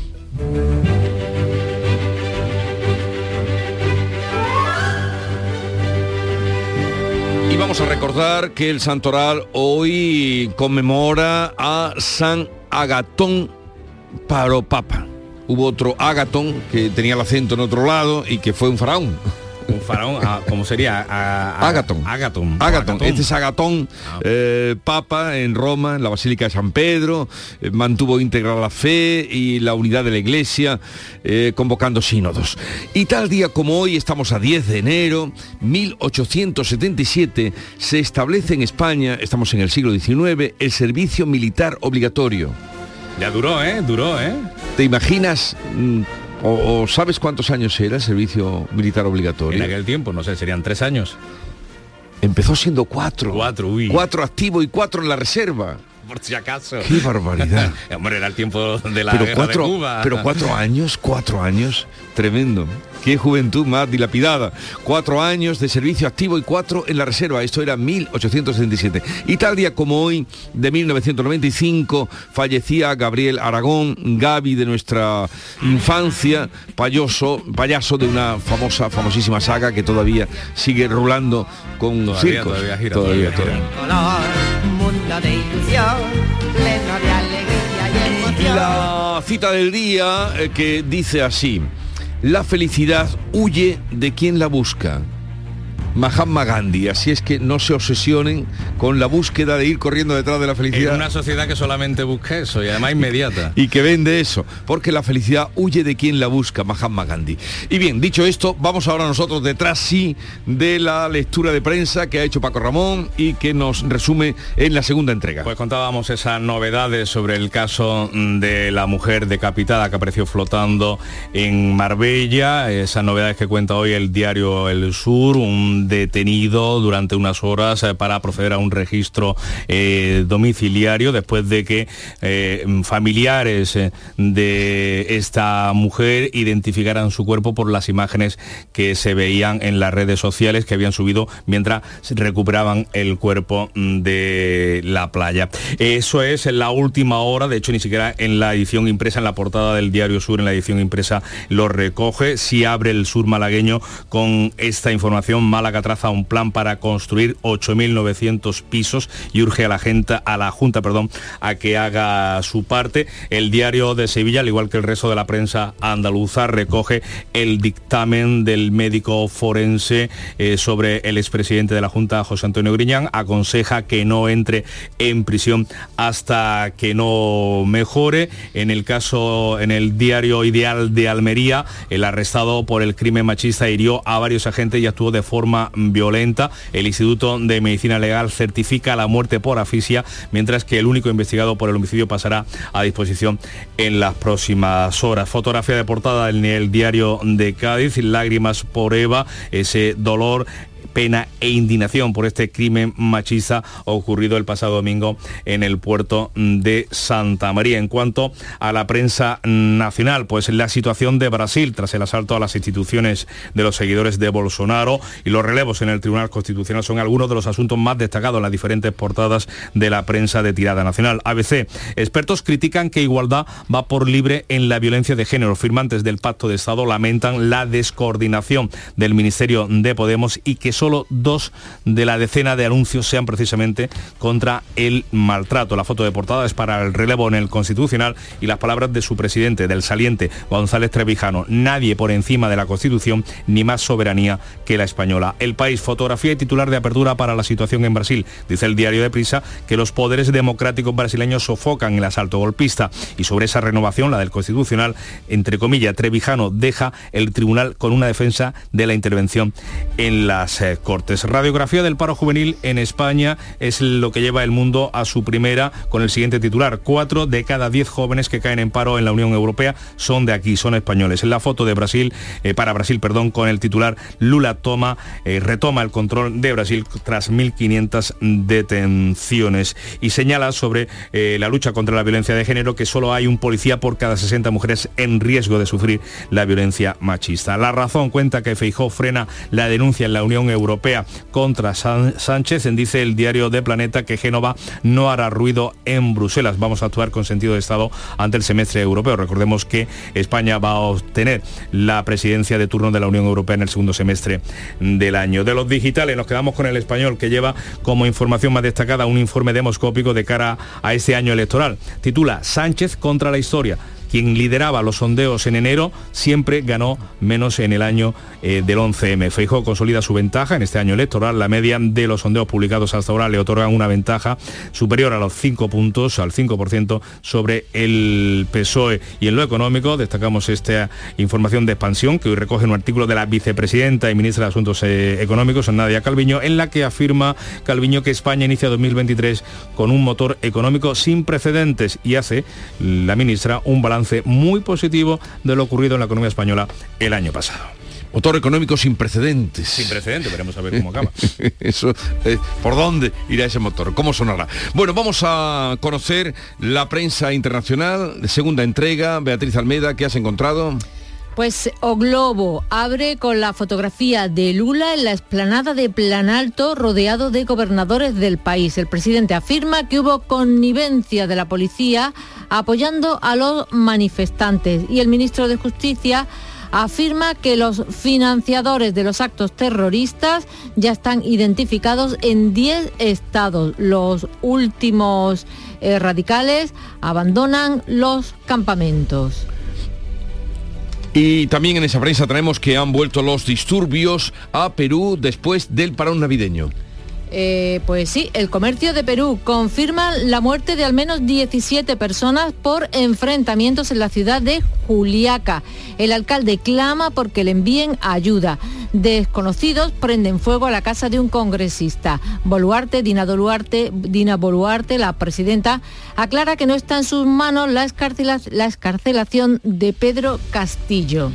Y vamos a recordar que el Santoral hoy conmemora a San Agatón Paropapa. Hubo otro Agatón que tenía el acento en otro lado y que fue un faraón. Un faraón, ah, ¿cómo sería? Agatón. Agatón. Agatón. Este es Agatón, eh, papa en Roma, en la Basílica de San Pedro, eh, mantuvo íntegra la fe y la unidad de la Iglesia, eh, convocando sínodos. Y tal día como hoy, estamos a 10 de enero, 1877, se establece en España, estamos en el siglo XIX, el servicio militar obligatorio. Ya duró, ¿eh? Duró, ¿eh? ¿Te imaginas... mm, o, o sabes cuántos años era el servicio militar obligatorio? En aquel tiempo, no sé, serían tres años. Empezó siendo cuatro. Cuatro, uy. Cuatro activos y cuatro en la reserva. Por si acaso. Qué barbaridad. Hombre, era el tiempo de la pero guerra cuatro, de Cuba. pero cuatro años, cuatro años, tremendo. Qué juventud más dilapidada. Cuatro años de servicio activo y cuatro en la reserva. Esto era 1877. Y tal día como hoy, de 1995, fallecía Gabriel Aragón, Gaby de nuestra infancia, payoso, payaso de una famosa, famosísima saga que todavía sigue rulando con Todavía, circos. todavía gira, Todavía, todavía todavía. Y. La cita del día eh, que dice así, la felicidad huye de quien la busca. Mahatma Gandhi, así es que no se obsesionen con la búsqueda de ir corriendo detrás de la En felicidad una sociedad que solamente busca eso y además inmediata. y que vende eso, porque la felicidad huye de quien la busca, Mahatma Gandhi. Y bien, dicho esto, vamos ahora nosotros detrás sí de la lectura de prensa que ha hecho Paco Ramón y que nos resume en la segunda entrega. Pues contábamos esas novedades sobre el caso mm, de la mujer decapitada que apareció flotando en Marbella, esas novedades que cuenta hoy el diario El Sur, un detenido durante unas horas eh, para proceder a un registro eh, domiciliario después de que eh, familiares de esta mujer identificaran su cuerpo por las imágenes que se veían en las redes sociales que habían subido mientras recuperaban el cuerpo mm, de la playa. Eso es en la última hora, de hecho ni siquiera en la edición impresa, en la portada del diario Sur, en la edición impresa lo recoge. Si abre el Sur malagueño con esta información, Málaga traza un plan para construir 8.900 pisos y urge a la gente, a la Junta, perdón, a que haga su parte. El diario de Sevilla, al igual que el resto de la prensa andaluza, recoge el dictamen del médico forense eh, sobre el expresidente de la Junta, José Antonio Griñán, aconseja que no entre en prisión hasta que no mejore. En el caso, en el diario Ideal de Almería, el arrestado por el crimen machista hirió a varios agentes y actuó de forma violenta. El Instituto de Medicina Legal certifica la muerte por asfixia, mientras que el único investigado por el homicidio pasará a disposición en las próximas horas. Fotografía de portada en el diario de Cádiz, lágrimas por Eva, ese dolor pena e indignación por este crimen machista ocurrido el pasado domingo en el puerto de Santa María. En cuanto a la prensa nacional, pues la situación de Brasil tras el asalto a las instituciones de los seguidores de Bolsonaro y los relevos en el Tribunal Constitucional son algunos de los asuntos más destacados en las diferentes portadas de la prensa de tirada nacional. ABC, expertos critican que igualdad va por libre en la violencia de género. Firmantes del Pacto de Estado lamentan la descoordinación del Ministerio de Podemos y que solo dos de la decena de anuncios sean precisamente contra el maltrato. La foto de portada es para el relevo en el Constitucional y las palabras de su presidente, del saliente González Trevijano. Nadie por encima de la Constitución ni más soberanía que la española. El país, fotografía y titular de apertura para la situación en Brasil. Dice el diario de Prisa que los poderes democráticos brasileños sofocan el asalto golpista y sobre esa renovación, la del Constitucional, entre comillas, Trevijano deja el tribunal con una defensa de la intervención en las Cortes. Radiografía del paro juvenil en España es lo que lleva el mundo a su primera con el siguiente titular. Cuatro de cada diez jóvenes que caen en paro en la Unión Europea son de aquí, son españoles. En la foto de Brasil, eh, para Brasil, perdón, con el titular Lula toma, eh, retoma el control de Brasil tras 1.500 detenciones y señala sobre eh, la lucha contra la violencia de género que solo hay un policía por cada 60 mujeres en riesgo de sufrir la violencia machista. La razón cuenta que Feijó frena la denuncia en la Unión Europea contra San- Sánchez. Dice el diario de Planeta que Génova no hará ruido en Bruselas. Vamos a actuar con sentido de Estado ante el semestre europeo. Recordemos que España va a obtener la presidencia de turno de la Unión Europea en el segundo semestre del año. De los digitales nos quedamos con el español que lleva como información más destacada un informe demoscópico de cara a este año electoral. Titula Sánchez contra la historia quien lideraba los sondeos en enero, siempre ganó menos en el año eh, del 11M. Feijóo consolida su ventaja en este año electoral. La media de los sondeos publicados hasta ahora le otorgan una ventaja superior a los 5 puntos, al 5% sobre el PSOE. Y en lo económico destacamos esta información de expansión que hoy recoge un artículo de la vicepresidenta y ministra de Asuntos eh, Económicos, Nadia Calviño, en la que afirma Calviño que España inicia 2023 con un motor económico sin precedentes y hace la ministra un balance muy positivo de lo ocurrido en la economía española el año pasado. Motor económico sin precedentes. Sin precedentes, veremos a ver cómo acaba. Eso, eh, ¿por dónde irá ese motor? ¿Cómo sonará? Bueno, vamos a conocer la prensa internacional, segunda entrega. Beatriz Almeida, ¿qué has encontrado? Pues O Globo abre con la fotografía de Lula en la explanada de Planalto rodeado de gobernadores del país. El presidente afirma que hubo connivencia de la policía apoyando a los manifestantes y el ministro de Justicia afirma que los financiadores de los actos terroristas ya están identificados en 10 estados. Los últimos eh, radicales abandonan los campamentos. Y también en esa prensa tenemos que han vuelto los disturbios a Perú después del parón navideño. Eh, pues sí, el comercio de Perú confirma la muerte de al menos 17 personas por enfrentamientos en la ciudad de Juliaca. El alcalde clama porque le envíen ayuda. Desconocidos prenden fuego a la casa de un congresista. Boluarte, Dina, Boluarte, Dina Boluarte, la presidenta, aclara que no está en sus manos la, la escarcelación de Pedro Castillo.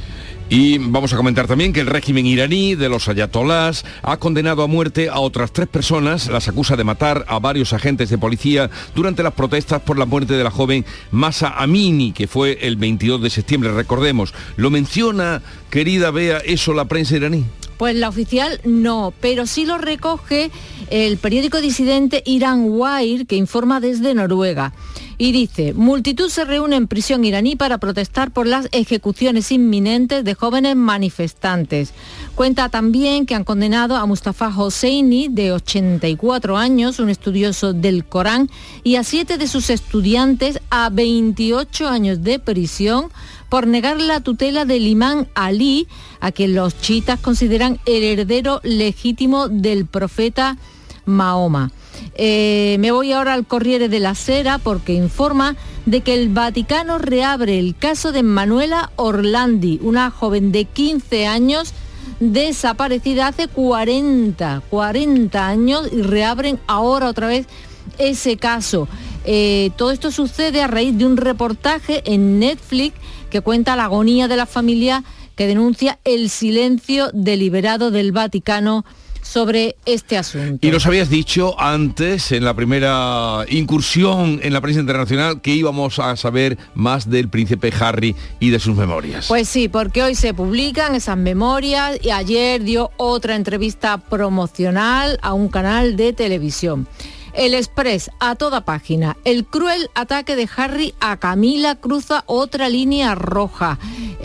Y vamos a comentar también que el régimen iraní de los ayatolás ha condenado a muerte a otras tres personas. Las acusa de matar a varios agentes de policía durante las protestas por la muerte de la joven Masa Amini, que fue el 22 de septiembre, recordemos. ¿Lo menciona, querida Bea, eso la prensa iraní? Pues la oficial no, pero sí lo recoge el periódico disidente Iran Wire, que informa desde Noruega. Y dice, multitud se reúne en prisión iraní para protestar por las ejecuciones inminentes de jóvenes manifestantes. Cuenta también que han condenado a Mustafa Hosseini, de 84 años, un estudioso del Corán, y a siete de sus estudiantes a 28 años de prisión por negar la tutela del imán Ali, a quien los chiitas consideran el heredero legítimo del profeta Mahoma. Eh, me voy ahora al Corriere de la Sera porque informa de que el Vaticano reabre el caso de Manuela Orlandi, una joven de 15 años desaparecida hace 40, 40 años y reabren ahora otra vez ese caso. Eh, todo esto sucede a raíz de un reportaje en Netflix que cuenta la agonía de la familia que denuncia el silencio deliberado del Vaticano sobre este asunto. Y nos habías dicho antes, en la primera incursión en la prensa internacional, que íbamos a saber más del príncipe Harry y de sus memorias. Pues sí, porque hoy se publican esas memorias y ayer dio otra entrevista promocional a un canal de televisión. El Express a toda página. El cruel ataque de Harry a Camila cruza otra línea roja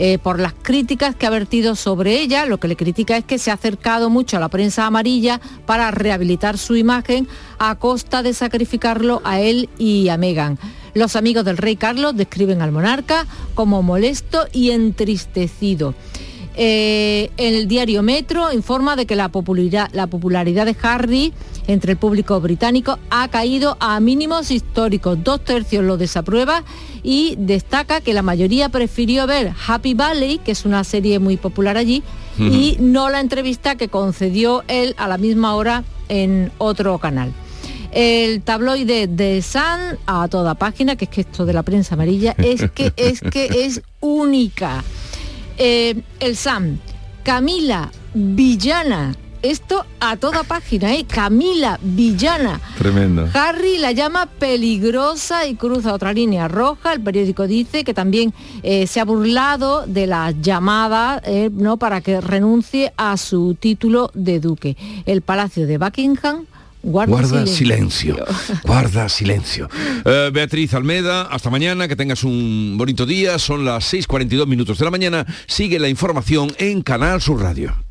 eh, por las críticas que ha vertido sobre ella. Lo que le critica es que se ha acercado mucho a la prensa amarilla para rehabilitar su imagen a costa de sacrificarlo a él y a Meghan. Los amigos del rey Carlos describen al monarca como molesto y entristecido. Eh, el diario Metro informa de que la popularidad, la popularidad de Harry entre el público británico ha caído a mínimos históricos. Dos tercios lo desaprueba y destaca que la mayoría prefirió ver Happy Valley, que es una serie muy popular allí, y no la entrevista que concedió él a la misma hora en otro canal. El tabloide de Sun a toda página, que es que esto de la prensa amarilla es que es que es única. Eh, el Sam, Camila Villana, esto a toda página, ¿eh? Camila Villana. Tremendo. Harry la llama peligrosa y cruza otra línea roja. El periódico dice que también eh, se ha burlado de las llamadas eh, ¿no? para que renuncie a su título de duque. El Palacio de Buckingham Guarda, silencio. Guarda silencio. Eh, Beatriz Almeda, hasta mañana, que tengas un bonito día. Son las 6.42 minutos de la mañana. Sigue la información en Canal Sur Radio.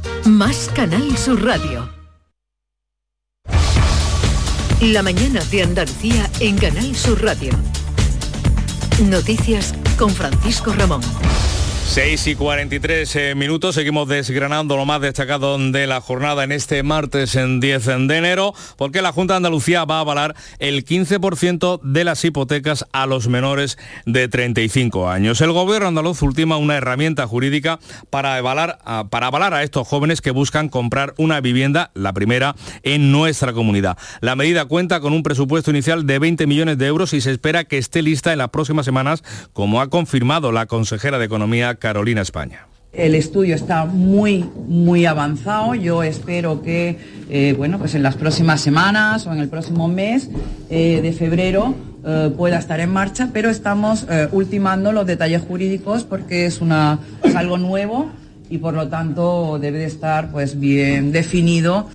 Más Canal Sur Radio. La mañana de Andalucía en Canal Sur Radio. Noticias con Francisco Ramón. 6 y 43 eh, minutos, seguimos desgranando lo más destacado de la jornada en este martes en 10 de enero, porque la Junta de Andalucía va a avalar el 15% de las hipotecas a los menores de 35 años. El gobierno andaluz ultima una herramienta jurídica para avalar, para avalar a estos jóvenes que buscan comprar una vivienda, la primera, en nuestra comunidad. La medida cuenta con un presupuesto inicial de 20 millones de euros y se espera que esté lista en las próximas semanas, como ha confirmado la consejera de Economía Carolina España. El estudio está muy, muy avanzado. Yo espero que, eh, bueno, pues en las próximas semanas o en el próximo mes eh, de febrero eh, pueda estar en marcha, pero estamos ultimando los detalles jurídicos porque es, una, es algo nuevo y por lo tanto debe de estar pues bien definido.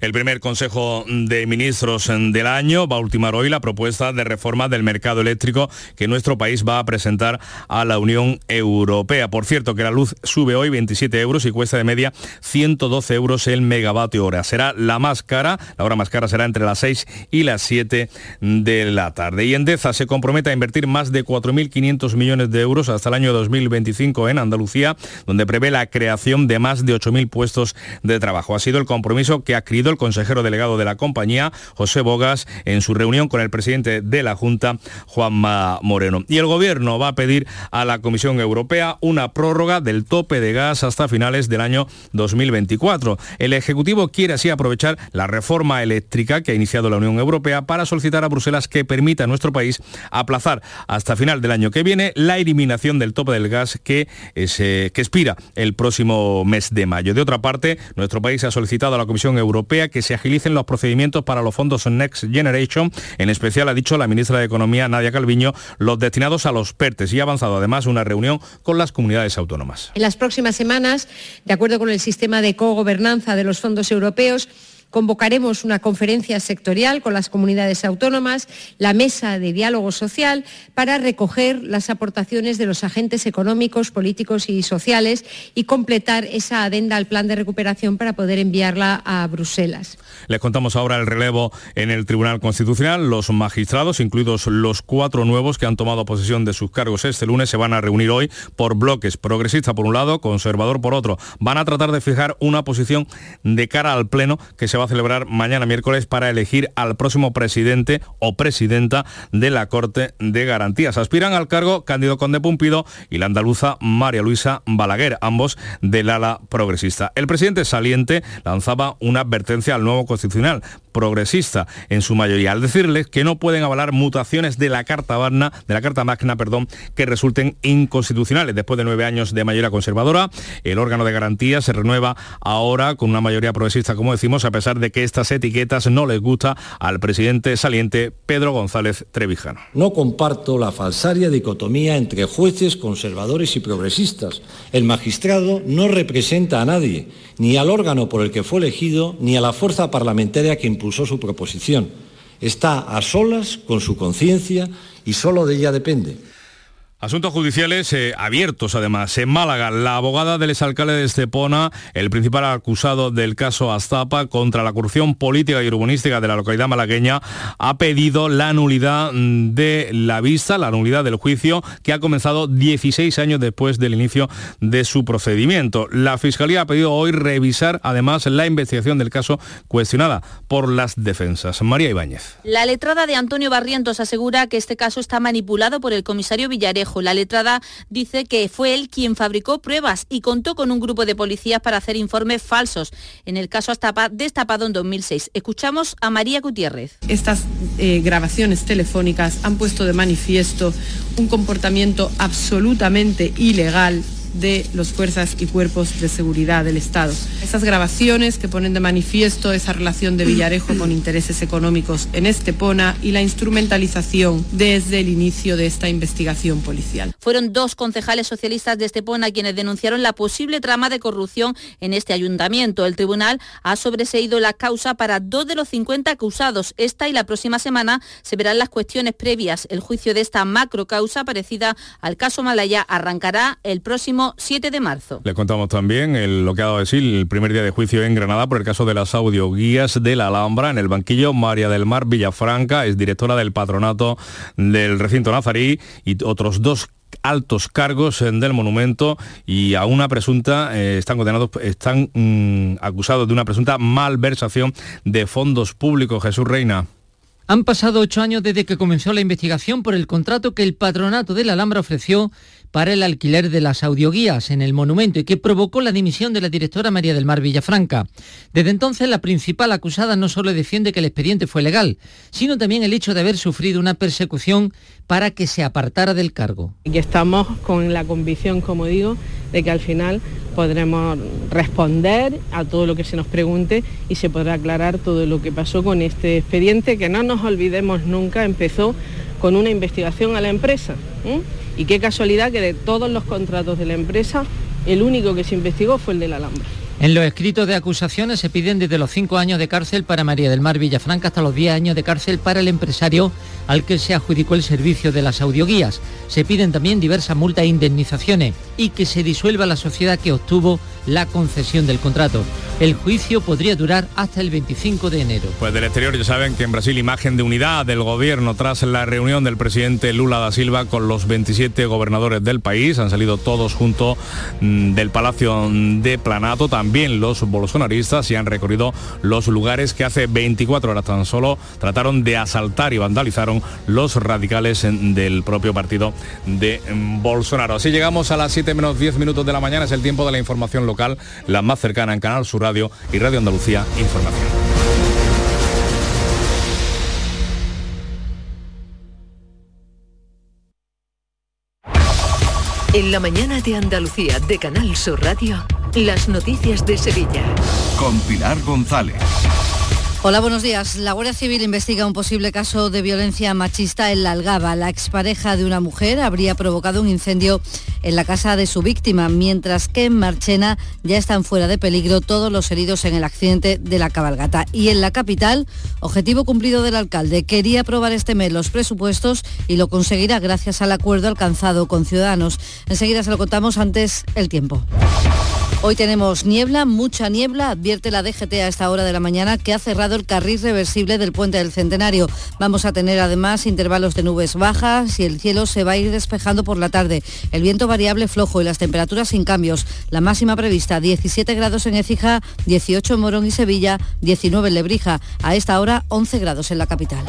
El primer Consejo de Ministros del año va a ultimar hoy la propuesta de reforma del mercado eléctrico que nuestro país va a presentar a la Unión Europea. Por cierto, que la luz sube hoy 27 euros y cuesta de media 112 euros el megavatio hora. Será la más cara, la hora más cara será entre las 6 y las 7 de la tarde. Y Endeza se compromete a invertir más de 4.500 millones de euros hasta el año 2025 en Andalucía, donde prevé la creación de más de 8.000 puestos de trabajo. Ha sido el compromiso que ha el consejero delegado de la compañía, José Bogas, en su reunión con el presidente de la Junta, Juanma Moreno. Y el Gobierno va a pedir a la Comisión Europea una prórroga del tope de gas hasta finales del año 2024. El Ejecutivo quiere así aprovechar la reforma eléctrica que ha iniciado la Unión Europea para solicitar a Bruselas que permita a nuestro país aplazar hasta final del año que viene la eliminación del tope del gas que, que expira el próximo mes de mayo. De otra parte, nuestro país ha solicitado a la Comisión Europea que se agilicen los procedimientos para los fondos Next Generation. En especial, ha dicho la ministra de Economía, Nadia Calviño, los destinados a los PERTES y ha avanzado además una reunión con las comunidades autónomas. En las próximas semanas, de acuerdo con el sistema de cogobernanza de los fondos europeos, Convocaremos una conferencia sectorial con las comunidades autónomas, la mesa de diálogo social, para recoger las aportaciones de los agentes económicos, políticos y sociales y completar esa adenda al plan de recuperación para poder enviarla a Bruselas. Les contamos ahora el relevo en el Tribunal Constitucional. Los magistrados, incluidos los cuatro nuevos que han tomado posesión de sus cargos este lunes, se van a reunir hoy por bloques. Progresista por un lado, conservador por otro. Van a tratar de fijar una posición de cara al Pleno que se va a celebrar mañana miércoles para elegir al próximo presidente o presidenta de la Corte de Garantías. Aspiran al cargo Cándido Conde Pumpido y la andaluza María Luisa Balaguer, ambos del ala progresista. El presidente saliente lanzaba una advertencia al nuevo constitucional progresista en su mayoría, al decirles que no pueden avalar mutaciones de la Carta Magna, de la Carta Magna, perdón, que resulten inconstitucionales. Después de nueve años de mayoría conservadora, el órgano de garantía se renueva ahora con una mayoría progresista, como decimos, a pesar de que estas etiquetas no les gusta al presidente saliente Pedro González Trevijano. No comparto la falsaria dicotomía entre jueces conservadores y progresistas. El magistrado no representa a nadie, ni al órgano por el que fue elegido, ni a la fuerza parlamentaria que impulsó su proposición. Está a solas con su conciencia y solo de ella depende. Asuntos judiciales eh, abiertos además. En Málaga, la abogada del exalcalde de Estepona, el principal acusado del caso Aztapa contra la corrupción política y urbanística de la localidad malagueña, ha pedido la nulidad mm, de la vista, la nulidad del juicio que ha comenzado 16 años después del inicio de su procedimiento. La Fiscalía ha pedido hoy revisar además la investigación del caso cuestionada por las defensas. María Ibáñez. La letrada de Antonio Barrientos asegura que este caso está manipulado por el comisario Villarejo la letrada dice que fue él quien fabricó pruebas y contó con un grupo de policías para hacer informes falsos. En el caso destapado en 2006. Escuchamos a María Gutiérrez. Estas eh, grabaciones telefónicas han puesto de manifiesto un comportamiento absolutamente ilegal de las fuerzas y cuerpos de seguridad del Estado. Estas grabaciones que ponen de manifiesto esa relación de Villarejo con intereses económicos en Estepona y la instrumentalización desde el inicio de esta investigación policial. Fueron dos concejales socialistas de Estepona quienes denunciaron la posible trama de corrupción en este ayuntamiento. El tribunal ha sobreseído la causa para dos de los 50 acusados. Esta y la próxima semana se verán las cuestiones previas. El juicio de esta macro causa parecida al caso Malaya arrancará el próximo 7 de marzo. Le contamos también lo que ha dado a decir el primer día de juicio en Granada por el caso de las audioguías de la Alhambra. En el banquillo, María del Mar Villafranca es directora del patronato del recinto nazarí y otros dos altos cargos del monumento y a una presunta, eh, están condenados, están mm, acusados de una presunta malversación de fondos públicos. Jesús Reina. Han pasado ocho años desde que comenzó la investigación por el contrato que el patronato de la Alhambra ofreció para el alquiler de las audioguías en el monumento y que provocó la dimisión de la directora María del Mar Villafranca. Desde entonces, la principal acusada no solo defiende que el expediente fue legal, sino también el hecho de haber sufrido una persecución para que se apartara del cargo. Y estamos con la convicción, como digo, de que al final podremos responder a todo lo que se nos pregunte y se podrá aclarar todo lo que pasó con este expediente que no nos olvidemos nunca empezó con una investigación a la empresa. Y qué casualidad que de todos los contratos de la empresa, el único que se investigó fue el de la Alhambra. En los escritos de acusaciones se piden desde los cinco años de cárcel para María del Mar Villafranca hasta los 10 años de cárcel para el empresario al que se adjudicó el servicio de las audioguías. Se piden también diversas multas e indemnizaciones y que se disuelva la sociedad que obtuvo la concesión del contrato. El juicio podría durar hasta el 25 de enero. Pues del exterior ya saben que en Brasil imagen de unidad del gobierno tras la reunión del presidente Lula da Silva con los 27 gobernadores del país. Han salido todos juntos mm, del Palacio de Planato. También los bolsonaristas y han recorrido los lugares que hace 24 horas tan solo trataron de asaltar y vandalizaron los radicales del propio partido de Bolsonaro. Así llegamos a las 7 menos 10 minutos de la mañana. Es el tiempo de la información local, la más cercana en Canal Sur Radio y Radio Andalucía Información. En la mañana de Andalucía de Canal Sur Radio, las noticias de Sevilla. Con Pilar González. Hola, buenos días. La Guardia Civil investiga un posible caso de violencia machista en La Algaba. La expareja de una mujer habría provocado un incendio en la casa de su víctima, mientras que en Marchena ya están fuera de peligro todos los heridos en el accidente de la cabalgata. Y en la capital, objetivo cumplido del alcalde, quería aprobar este mes los presupuestos y lo conseguirá gracias al acuerdo alcanzado con Ciudadanos. Enseguida se lo contamos antes el tiempo. Hoy tenemos niebla, mucha niebla, advierte la DGT a esta hora de la mañana que ha cerrado el carril reversible del puente del Centenario. Vamos a tener además intervalos de nubes bajas y el cielo se va a ir despejando por la tarde. El viento variable flojo y las temperaturas sin cambios. La máxima prevista 17 grados en Écija, 18 en Morón y Sevilla, 19 en Lebrija. A esta hora 11 grados en la capital.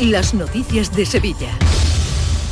Las noticias de Sevilla.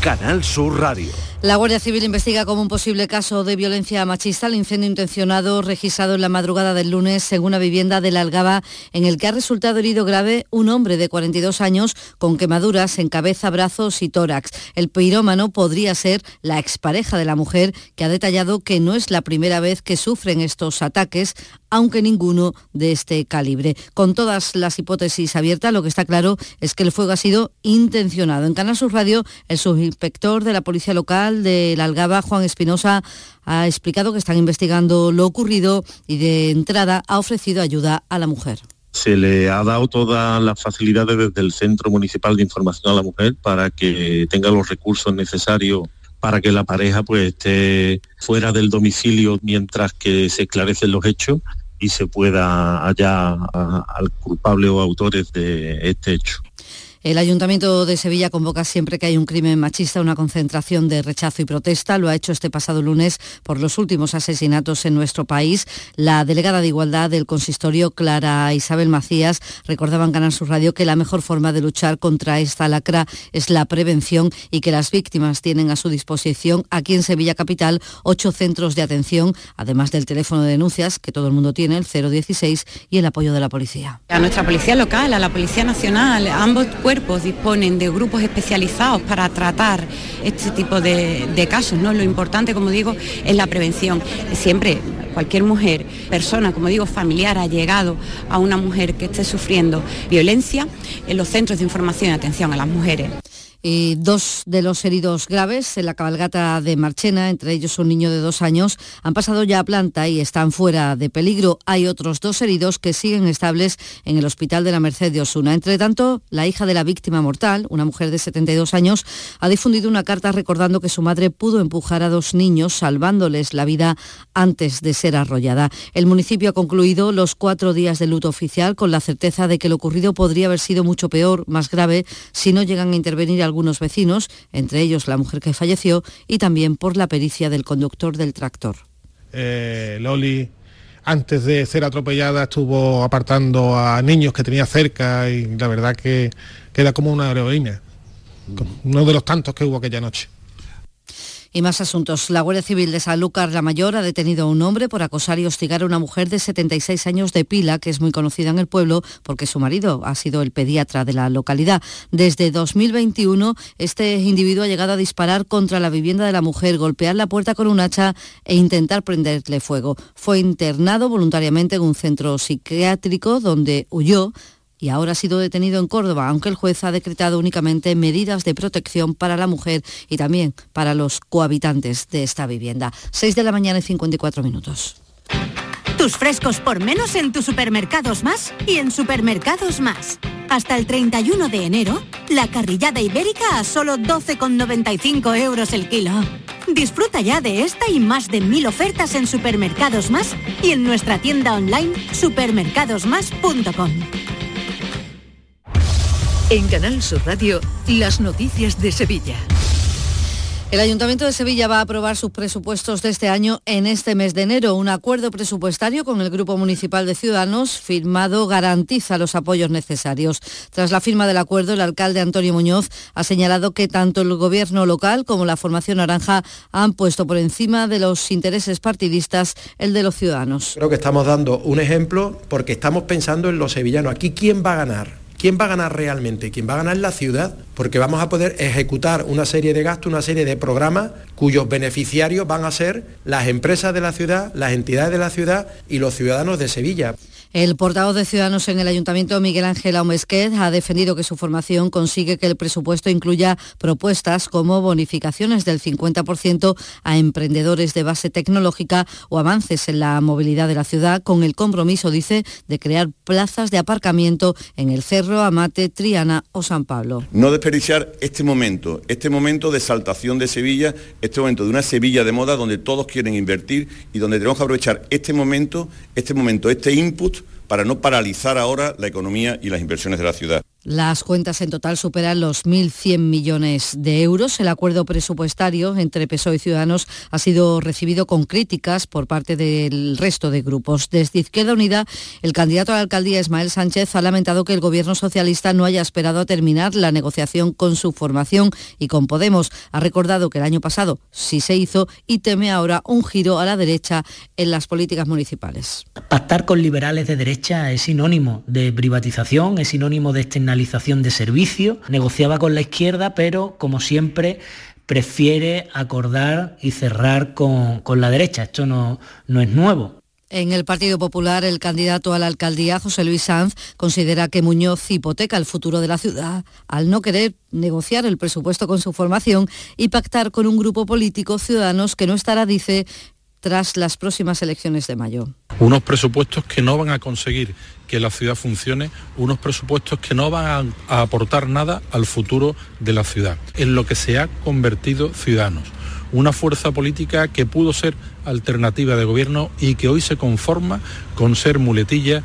Canal Sur Radio. La Guardia Civil investiga como un posible caso de violencia machista el incendio intencionado registrado en la madrugada del lunes en una vivienda de la Algaba en el que ha resultado herido grave un hombre de 42 años con quemaduras en cabeza, brazos y tórax. El pirómano podría ser la expareja de la mujer que ha detallado que no es la primera vez que sufren estos ataques, aunque ninguno de este calibre. Con todas las hipótesis abiertas, lo que está claro es que el fuego ha sido intencionado. En Canal Sur Radio, el subinspector de la Policía Local de la Algaba, Juan Espinosa, ha explicado que están investigando lo ocurrido y de entrada ha ofrecido ayuda a la mujer se le ha dado todas las facilidades desde el Centro Municipal de Información a la Mujer para que tenga los recursos necesarios para que la pareja pues esté fuera del domicilio mientras que se esclarecen los hechos y se pueda hallar al culpable o autores de este hecho. El Ayuntamiento de Sevilla convoca siempre que hay un crimen machista una concentración de rechazo y protesta. Lo ha hecho este pasado lunes por los últimos asesinatos en nuestro país. La delegada de Igualdad del Consistorio, Clara Isabel Macías, recordaba en Canal Sur Radio que la mejor forma de luchar contra esta lacra es la prevención y que las víctimas tienen a su disposición aquí en Sevilla Capital ocho centros de atención, además del teléfono de denuncias que todo el mundo tiene, el 016, y el apoyo de la policía. A nuestra policía local, a la Policía Nacional, ambos disponen de grupos especializados para tratar este tipo de, casos. ¿no? Lo importante, como digo, es la prevención. Siempre cualquier mujer, persona, como digo, familiar, ha llegado a una mujer que esté sufriendo violencia en los centros de información y atención a las mujeres dos de los heridos graves en la cabalgata de Marchena, entre ellos un niño de dos años, han pasado ya a planta y están fuera de peligro. Hay otros dos heridos que siguen estables en el hospital de la Merced de Osuna. Entre tanto, la hija de la víctima mortal, una mujer de 72 años, ha difundido una carta recordando que su madre pudo empujar a dos niños, salvándoles la vida antes de ser arrollada. El municipio ha concluido los cuatro días de luto oficial con la certeza de que lo ocurrido podría haber sido mucho peor, más grave, si no llegan a intervenir algunos vecinos, entre ellos la mujer que falleció, y también por la pericia del conductor del tractor. Eh, Loli antes de ser atropellada estuvo apartando a niños que tenía cerca y la verdad que queda como una heroína, uno de los tantos que hubo aquella noche. Y más asuntos. La Guardia Civil de Sanlúcar la Mayor ha detenido a un hombre por acosar y hostigar a una mujer de 76 años de Pila, que es muy conocida en el pueblo porque su marido ha sido el pediatra de la localidad. Desde 2021, este individuo ha llegado a disparar contra la vivienda de la mujer, golpear la puerta con un hacha e intentar prenderle fuego. Fue internado voluntariamente en un centro psiquiátrico donde huyó y ahora ha sido detenido en Córdoba, aunque el juez ha decretado únicamente medidas de protección para la mujer y también para los cohabitantes de esta vivienda. 6 de la mañana y 54 minutos. Tus frescos por menos en tus supermercados más y en supermercados más. Hasta el 31 de enero, la carrillada ibérica a solo 12,95 euros el kilo. Disfruta ya de esta y más de mil ofertas en supermercados más y en nuestra tienda online supermercadosmás.com. En Canal Sur Radio, las noticias de Sevilla. El Ayuntamiento de Sevilla va a aprobar sus presupuestos de este año en este mes de enero. Un acuerdo presupuestario con el Grupo Municipal de Ciudadanos firmado garantiza los apoyos necesarios. Tras la firma del acuerdo, el alcalde Antonio Muñoz ha señalado que tanto el gobierno local como la formación naranja han puesto por encima de los intereses partidistas el de los ciudadanos. Creo que estamos dando un ejemplo porque estamos pensando en los sevillanos. Aquí, ¿quién va a ganar? ¿Quién va a ganar realmente? ¿Quién va a ganar la ciudad? Porque vamos a poder ejecutar una serie de gastos, una serie de programas cuyos beneficiarios van a ser las empresas de la ciudad, las entidades de la ciudad y los ciudadanos de Sevilla. El portavoz de Ciudadanos en el Ayuntamiento, Miguel Ángel Aumesquet, ha defendido que su formación consigue que el presupuesto incluya propuestas como bonificaciones del 50% a emprendedores de base tecnológica o avances en la movilidad de la ciudad, con el compromiso, dice, de crear plazas de aparcamiento en el Cerro, Amate, Triana o San Pablo. No desperdiciar este momento, este momento de saltación de Sevilla, este momento de una Sevilla de moda donde todos quieren invertir y donde tenemos que aprovechar este momento, este momento, este input para no paralizar ahora la economía y las inversiones de la ciudad. Las cuentas en total superan los 1.100 millones de euros. El acuerdo presupuestario entre PSOE y Ciudadanos ha sido recibido con críticas por parte del resto de grupos. Desde Izquierda Unida, el candidato a la alcaldía Ismael Sánchez ha lamentado que el gobierno socialista no haya esperado a terminar la negociación con su formación y con Podemos. Ha recordado que el año pasado sí se hizo y teme ahora un giro a la derecha en las políticas municipales. Pactar con liberales de derecha es sinónimo de privatización, es sinónimo de externalización de servicio, negociaba con la izquierda, pero como siempre prefiere acordar y cerrar con, con la derecha. Esto no, no es nuevo. En el Partido Popular, el candidato a la alcaldía, José Luis Sanz, considera que Muñoz hipoteca el futuro de la ciudad al no querer negociar el presupuesto con su formación y pactar con un grupo político ciudadanos que no estará, dice, tras las próximas elecciones de mayo. Unos presupuestos que no van a conseguir que la ciudad funcione, unos presupuestos que no van a, aportar nada al futuro de la ciudad, en lo que se ha convertido Ciudadanos. Una fuerza política que pudo ser alternativa de gobierno y que hoy se conforma con ser muletilla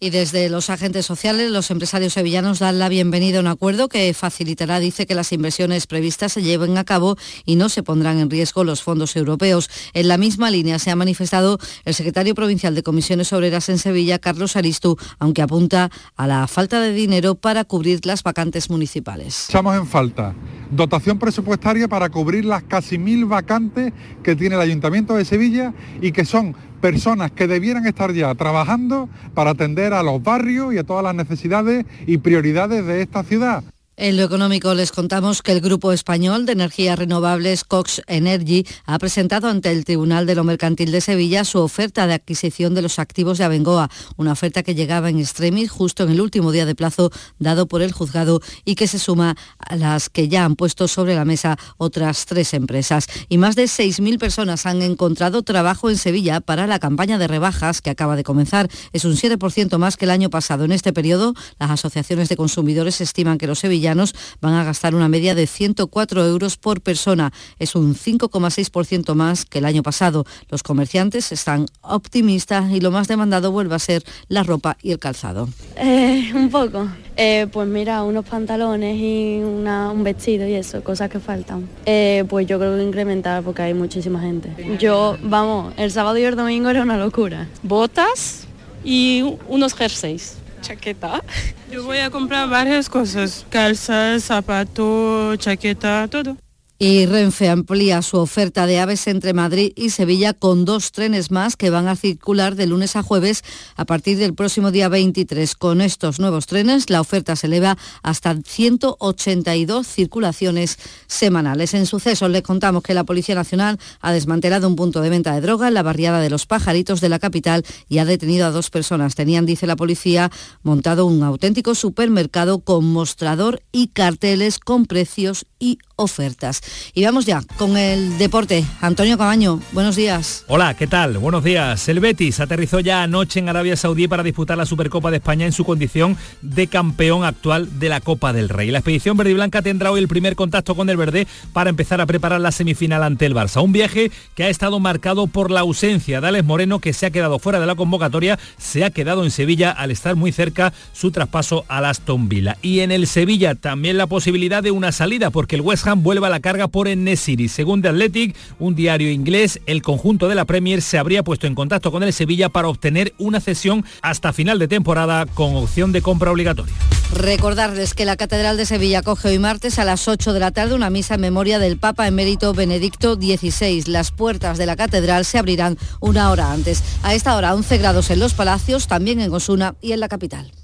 y desde los agentes sociales, los empresarios sevillanos dan la bienvenida a un acuerdo que facilitará, dice, que las inversiones previstas se lleven a cabo y no se pondrán en riesgo los fondos europeos. En la misma línea se ha manifestado el secretario provincial de Comisiones Obreras en Sevilla, Carlos Aristu, aunque apunta a la falta de dinero para cubrir las vacantes municipales. Echamos en falta dotación presupuestaria para cubrir las casi mil vacantes que tiene el Ayuntamiento de Sevilla y que son personas que debieran estar ya trabajando para atender a los barrios y a todas las necesidades y prioridades de esta ciudad. En lo económico les contamos que el Grupo Español de Energías Renovables Cox Energy ha presentado ante el Tribunal de lo Mercantil de Sevilla su oferta de adquisición de los activos de Abengoa, una oferta que llegaba en extremis justo en el último día de plazo dado por el juzgado y que se suma a las que ya han puesto sobre la mesa otras tres empresas. Y más de 6.000 personas han encontrado trabajo en Sevilla para la campaña de rebajas que acaba de comenzar. Es un 7% más que el año pasado. En este periodo, las asociaciones de consumidores estiman que los sevillanos sevillanos van a gastar una media de 104 euros por persona. Es un 5,6% más que el año pasado. Los comerciantes están optimistas y lo más demandado vuelve a ser la ropa y el calzado. Eh, un poco. Eh, pues mira, unos pantalones y un vestido y eso, cosas que faltan. Eh, pues yo creo que incrementar porque hay muchísima gente. Yo, vamos, el sábado y el domingo era una locura. Botas y unos jerseys. Chaqueta. Yo voy a comprar varias cosas, calzas, zapatos, chaqueta, todo. Y Renfe amplía su oferta de aves entre Madrid y Sevilla con dos trenes más que van a circular de lunes a jueves a partir del próximo día 23. Con estos nuevos trenes la oferta se eleva hasta 182 circulaciones semanales. En sucesos les contamos que la Policía Nacional ha desmantelado un punto de venta de droga en la barriada de los Pajaritos de la capital y ha detenido a dos personas. Tenían, dice la policía, montado un auténtico supermercado con mostrador y carteles con precios y ofertas. Y vamos ya con el deporte. Antonio Cabaño, buenos días. Hola, ¿qué tal? Buenos días. El Betis aterrizó ya anoche en Arabia Saudí para disputar la Supercopa de España en su condición de campeón actual de la Copa del Rey. La expedición verde y blanca tendrá hoy el primer contacto con el verde para empezar a preparar la semifinal ante el Barça. Un viaje que ha estado marcado por la ausencia de Alex Moreno, que se ha quedado fuera de la convocatoria, se ha quedado en Sevilla al estar muy cerca su traspaso al Aston Villa. Y en el Sevilla también la posibilidad de una salida, porque el West Ham vuelve a la carga por Enesiri. Según The Athletic, un diario inglés, el conjunto de la Premier se habría puesto en contacto con el Sevilla para obtener una cesión hasta final de temporada con opción de compra obligatoria. Recordarles que la Catedral de Sevilla coge hoy martes a las 8 de la tarde una misa en memoria del Papa emérito Benedicto XVI. Las puertas de la catedral se abrirán una hora antes. A esta hora 11 grados en los palacios, también en Osuna y en la capital.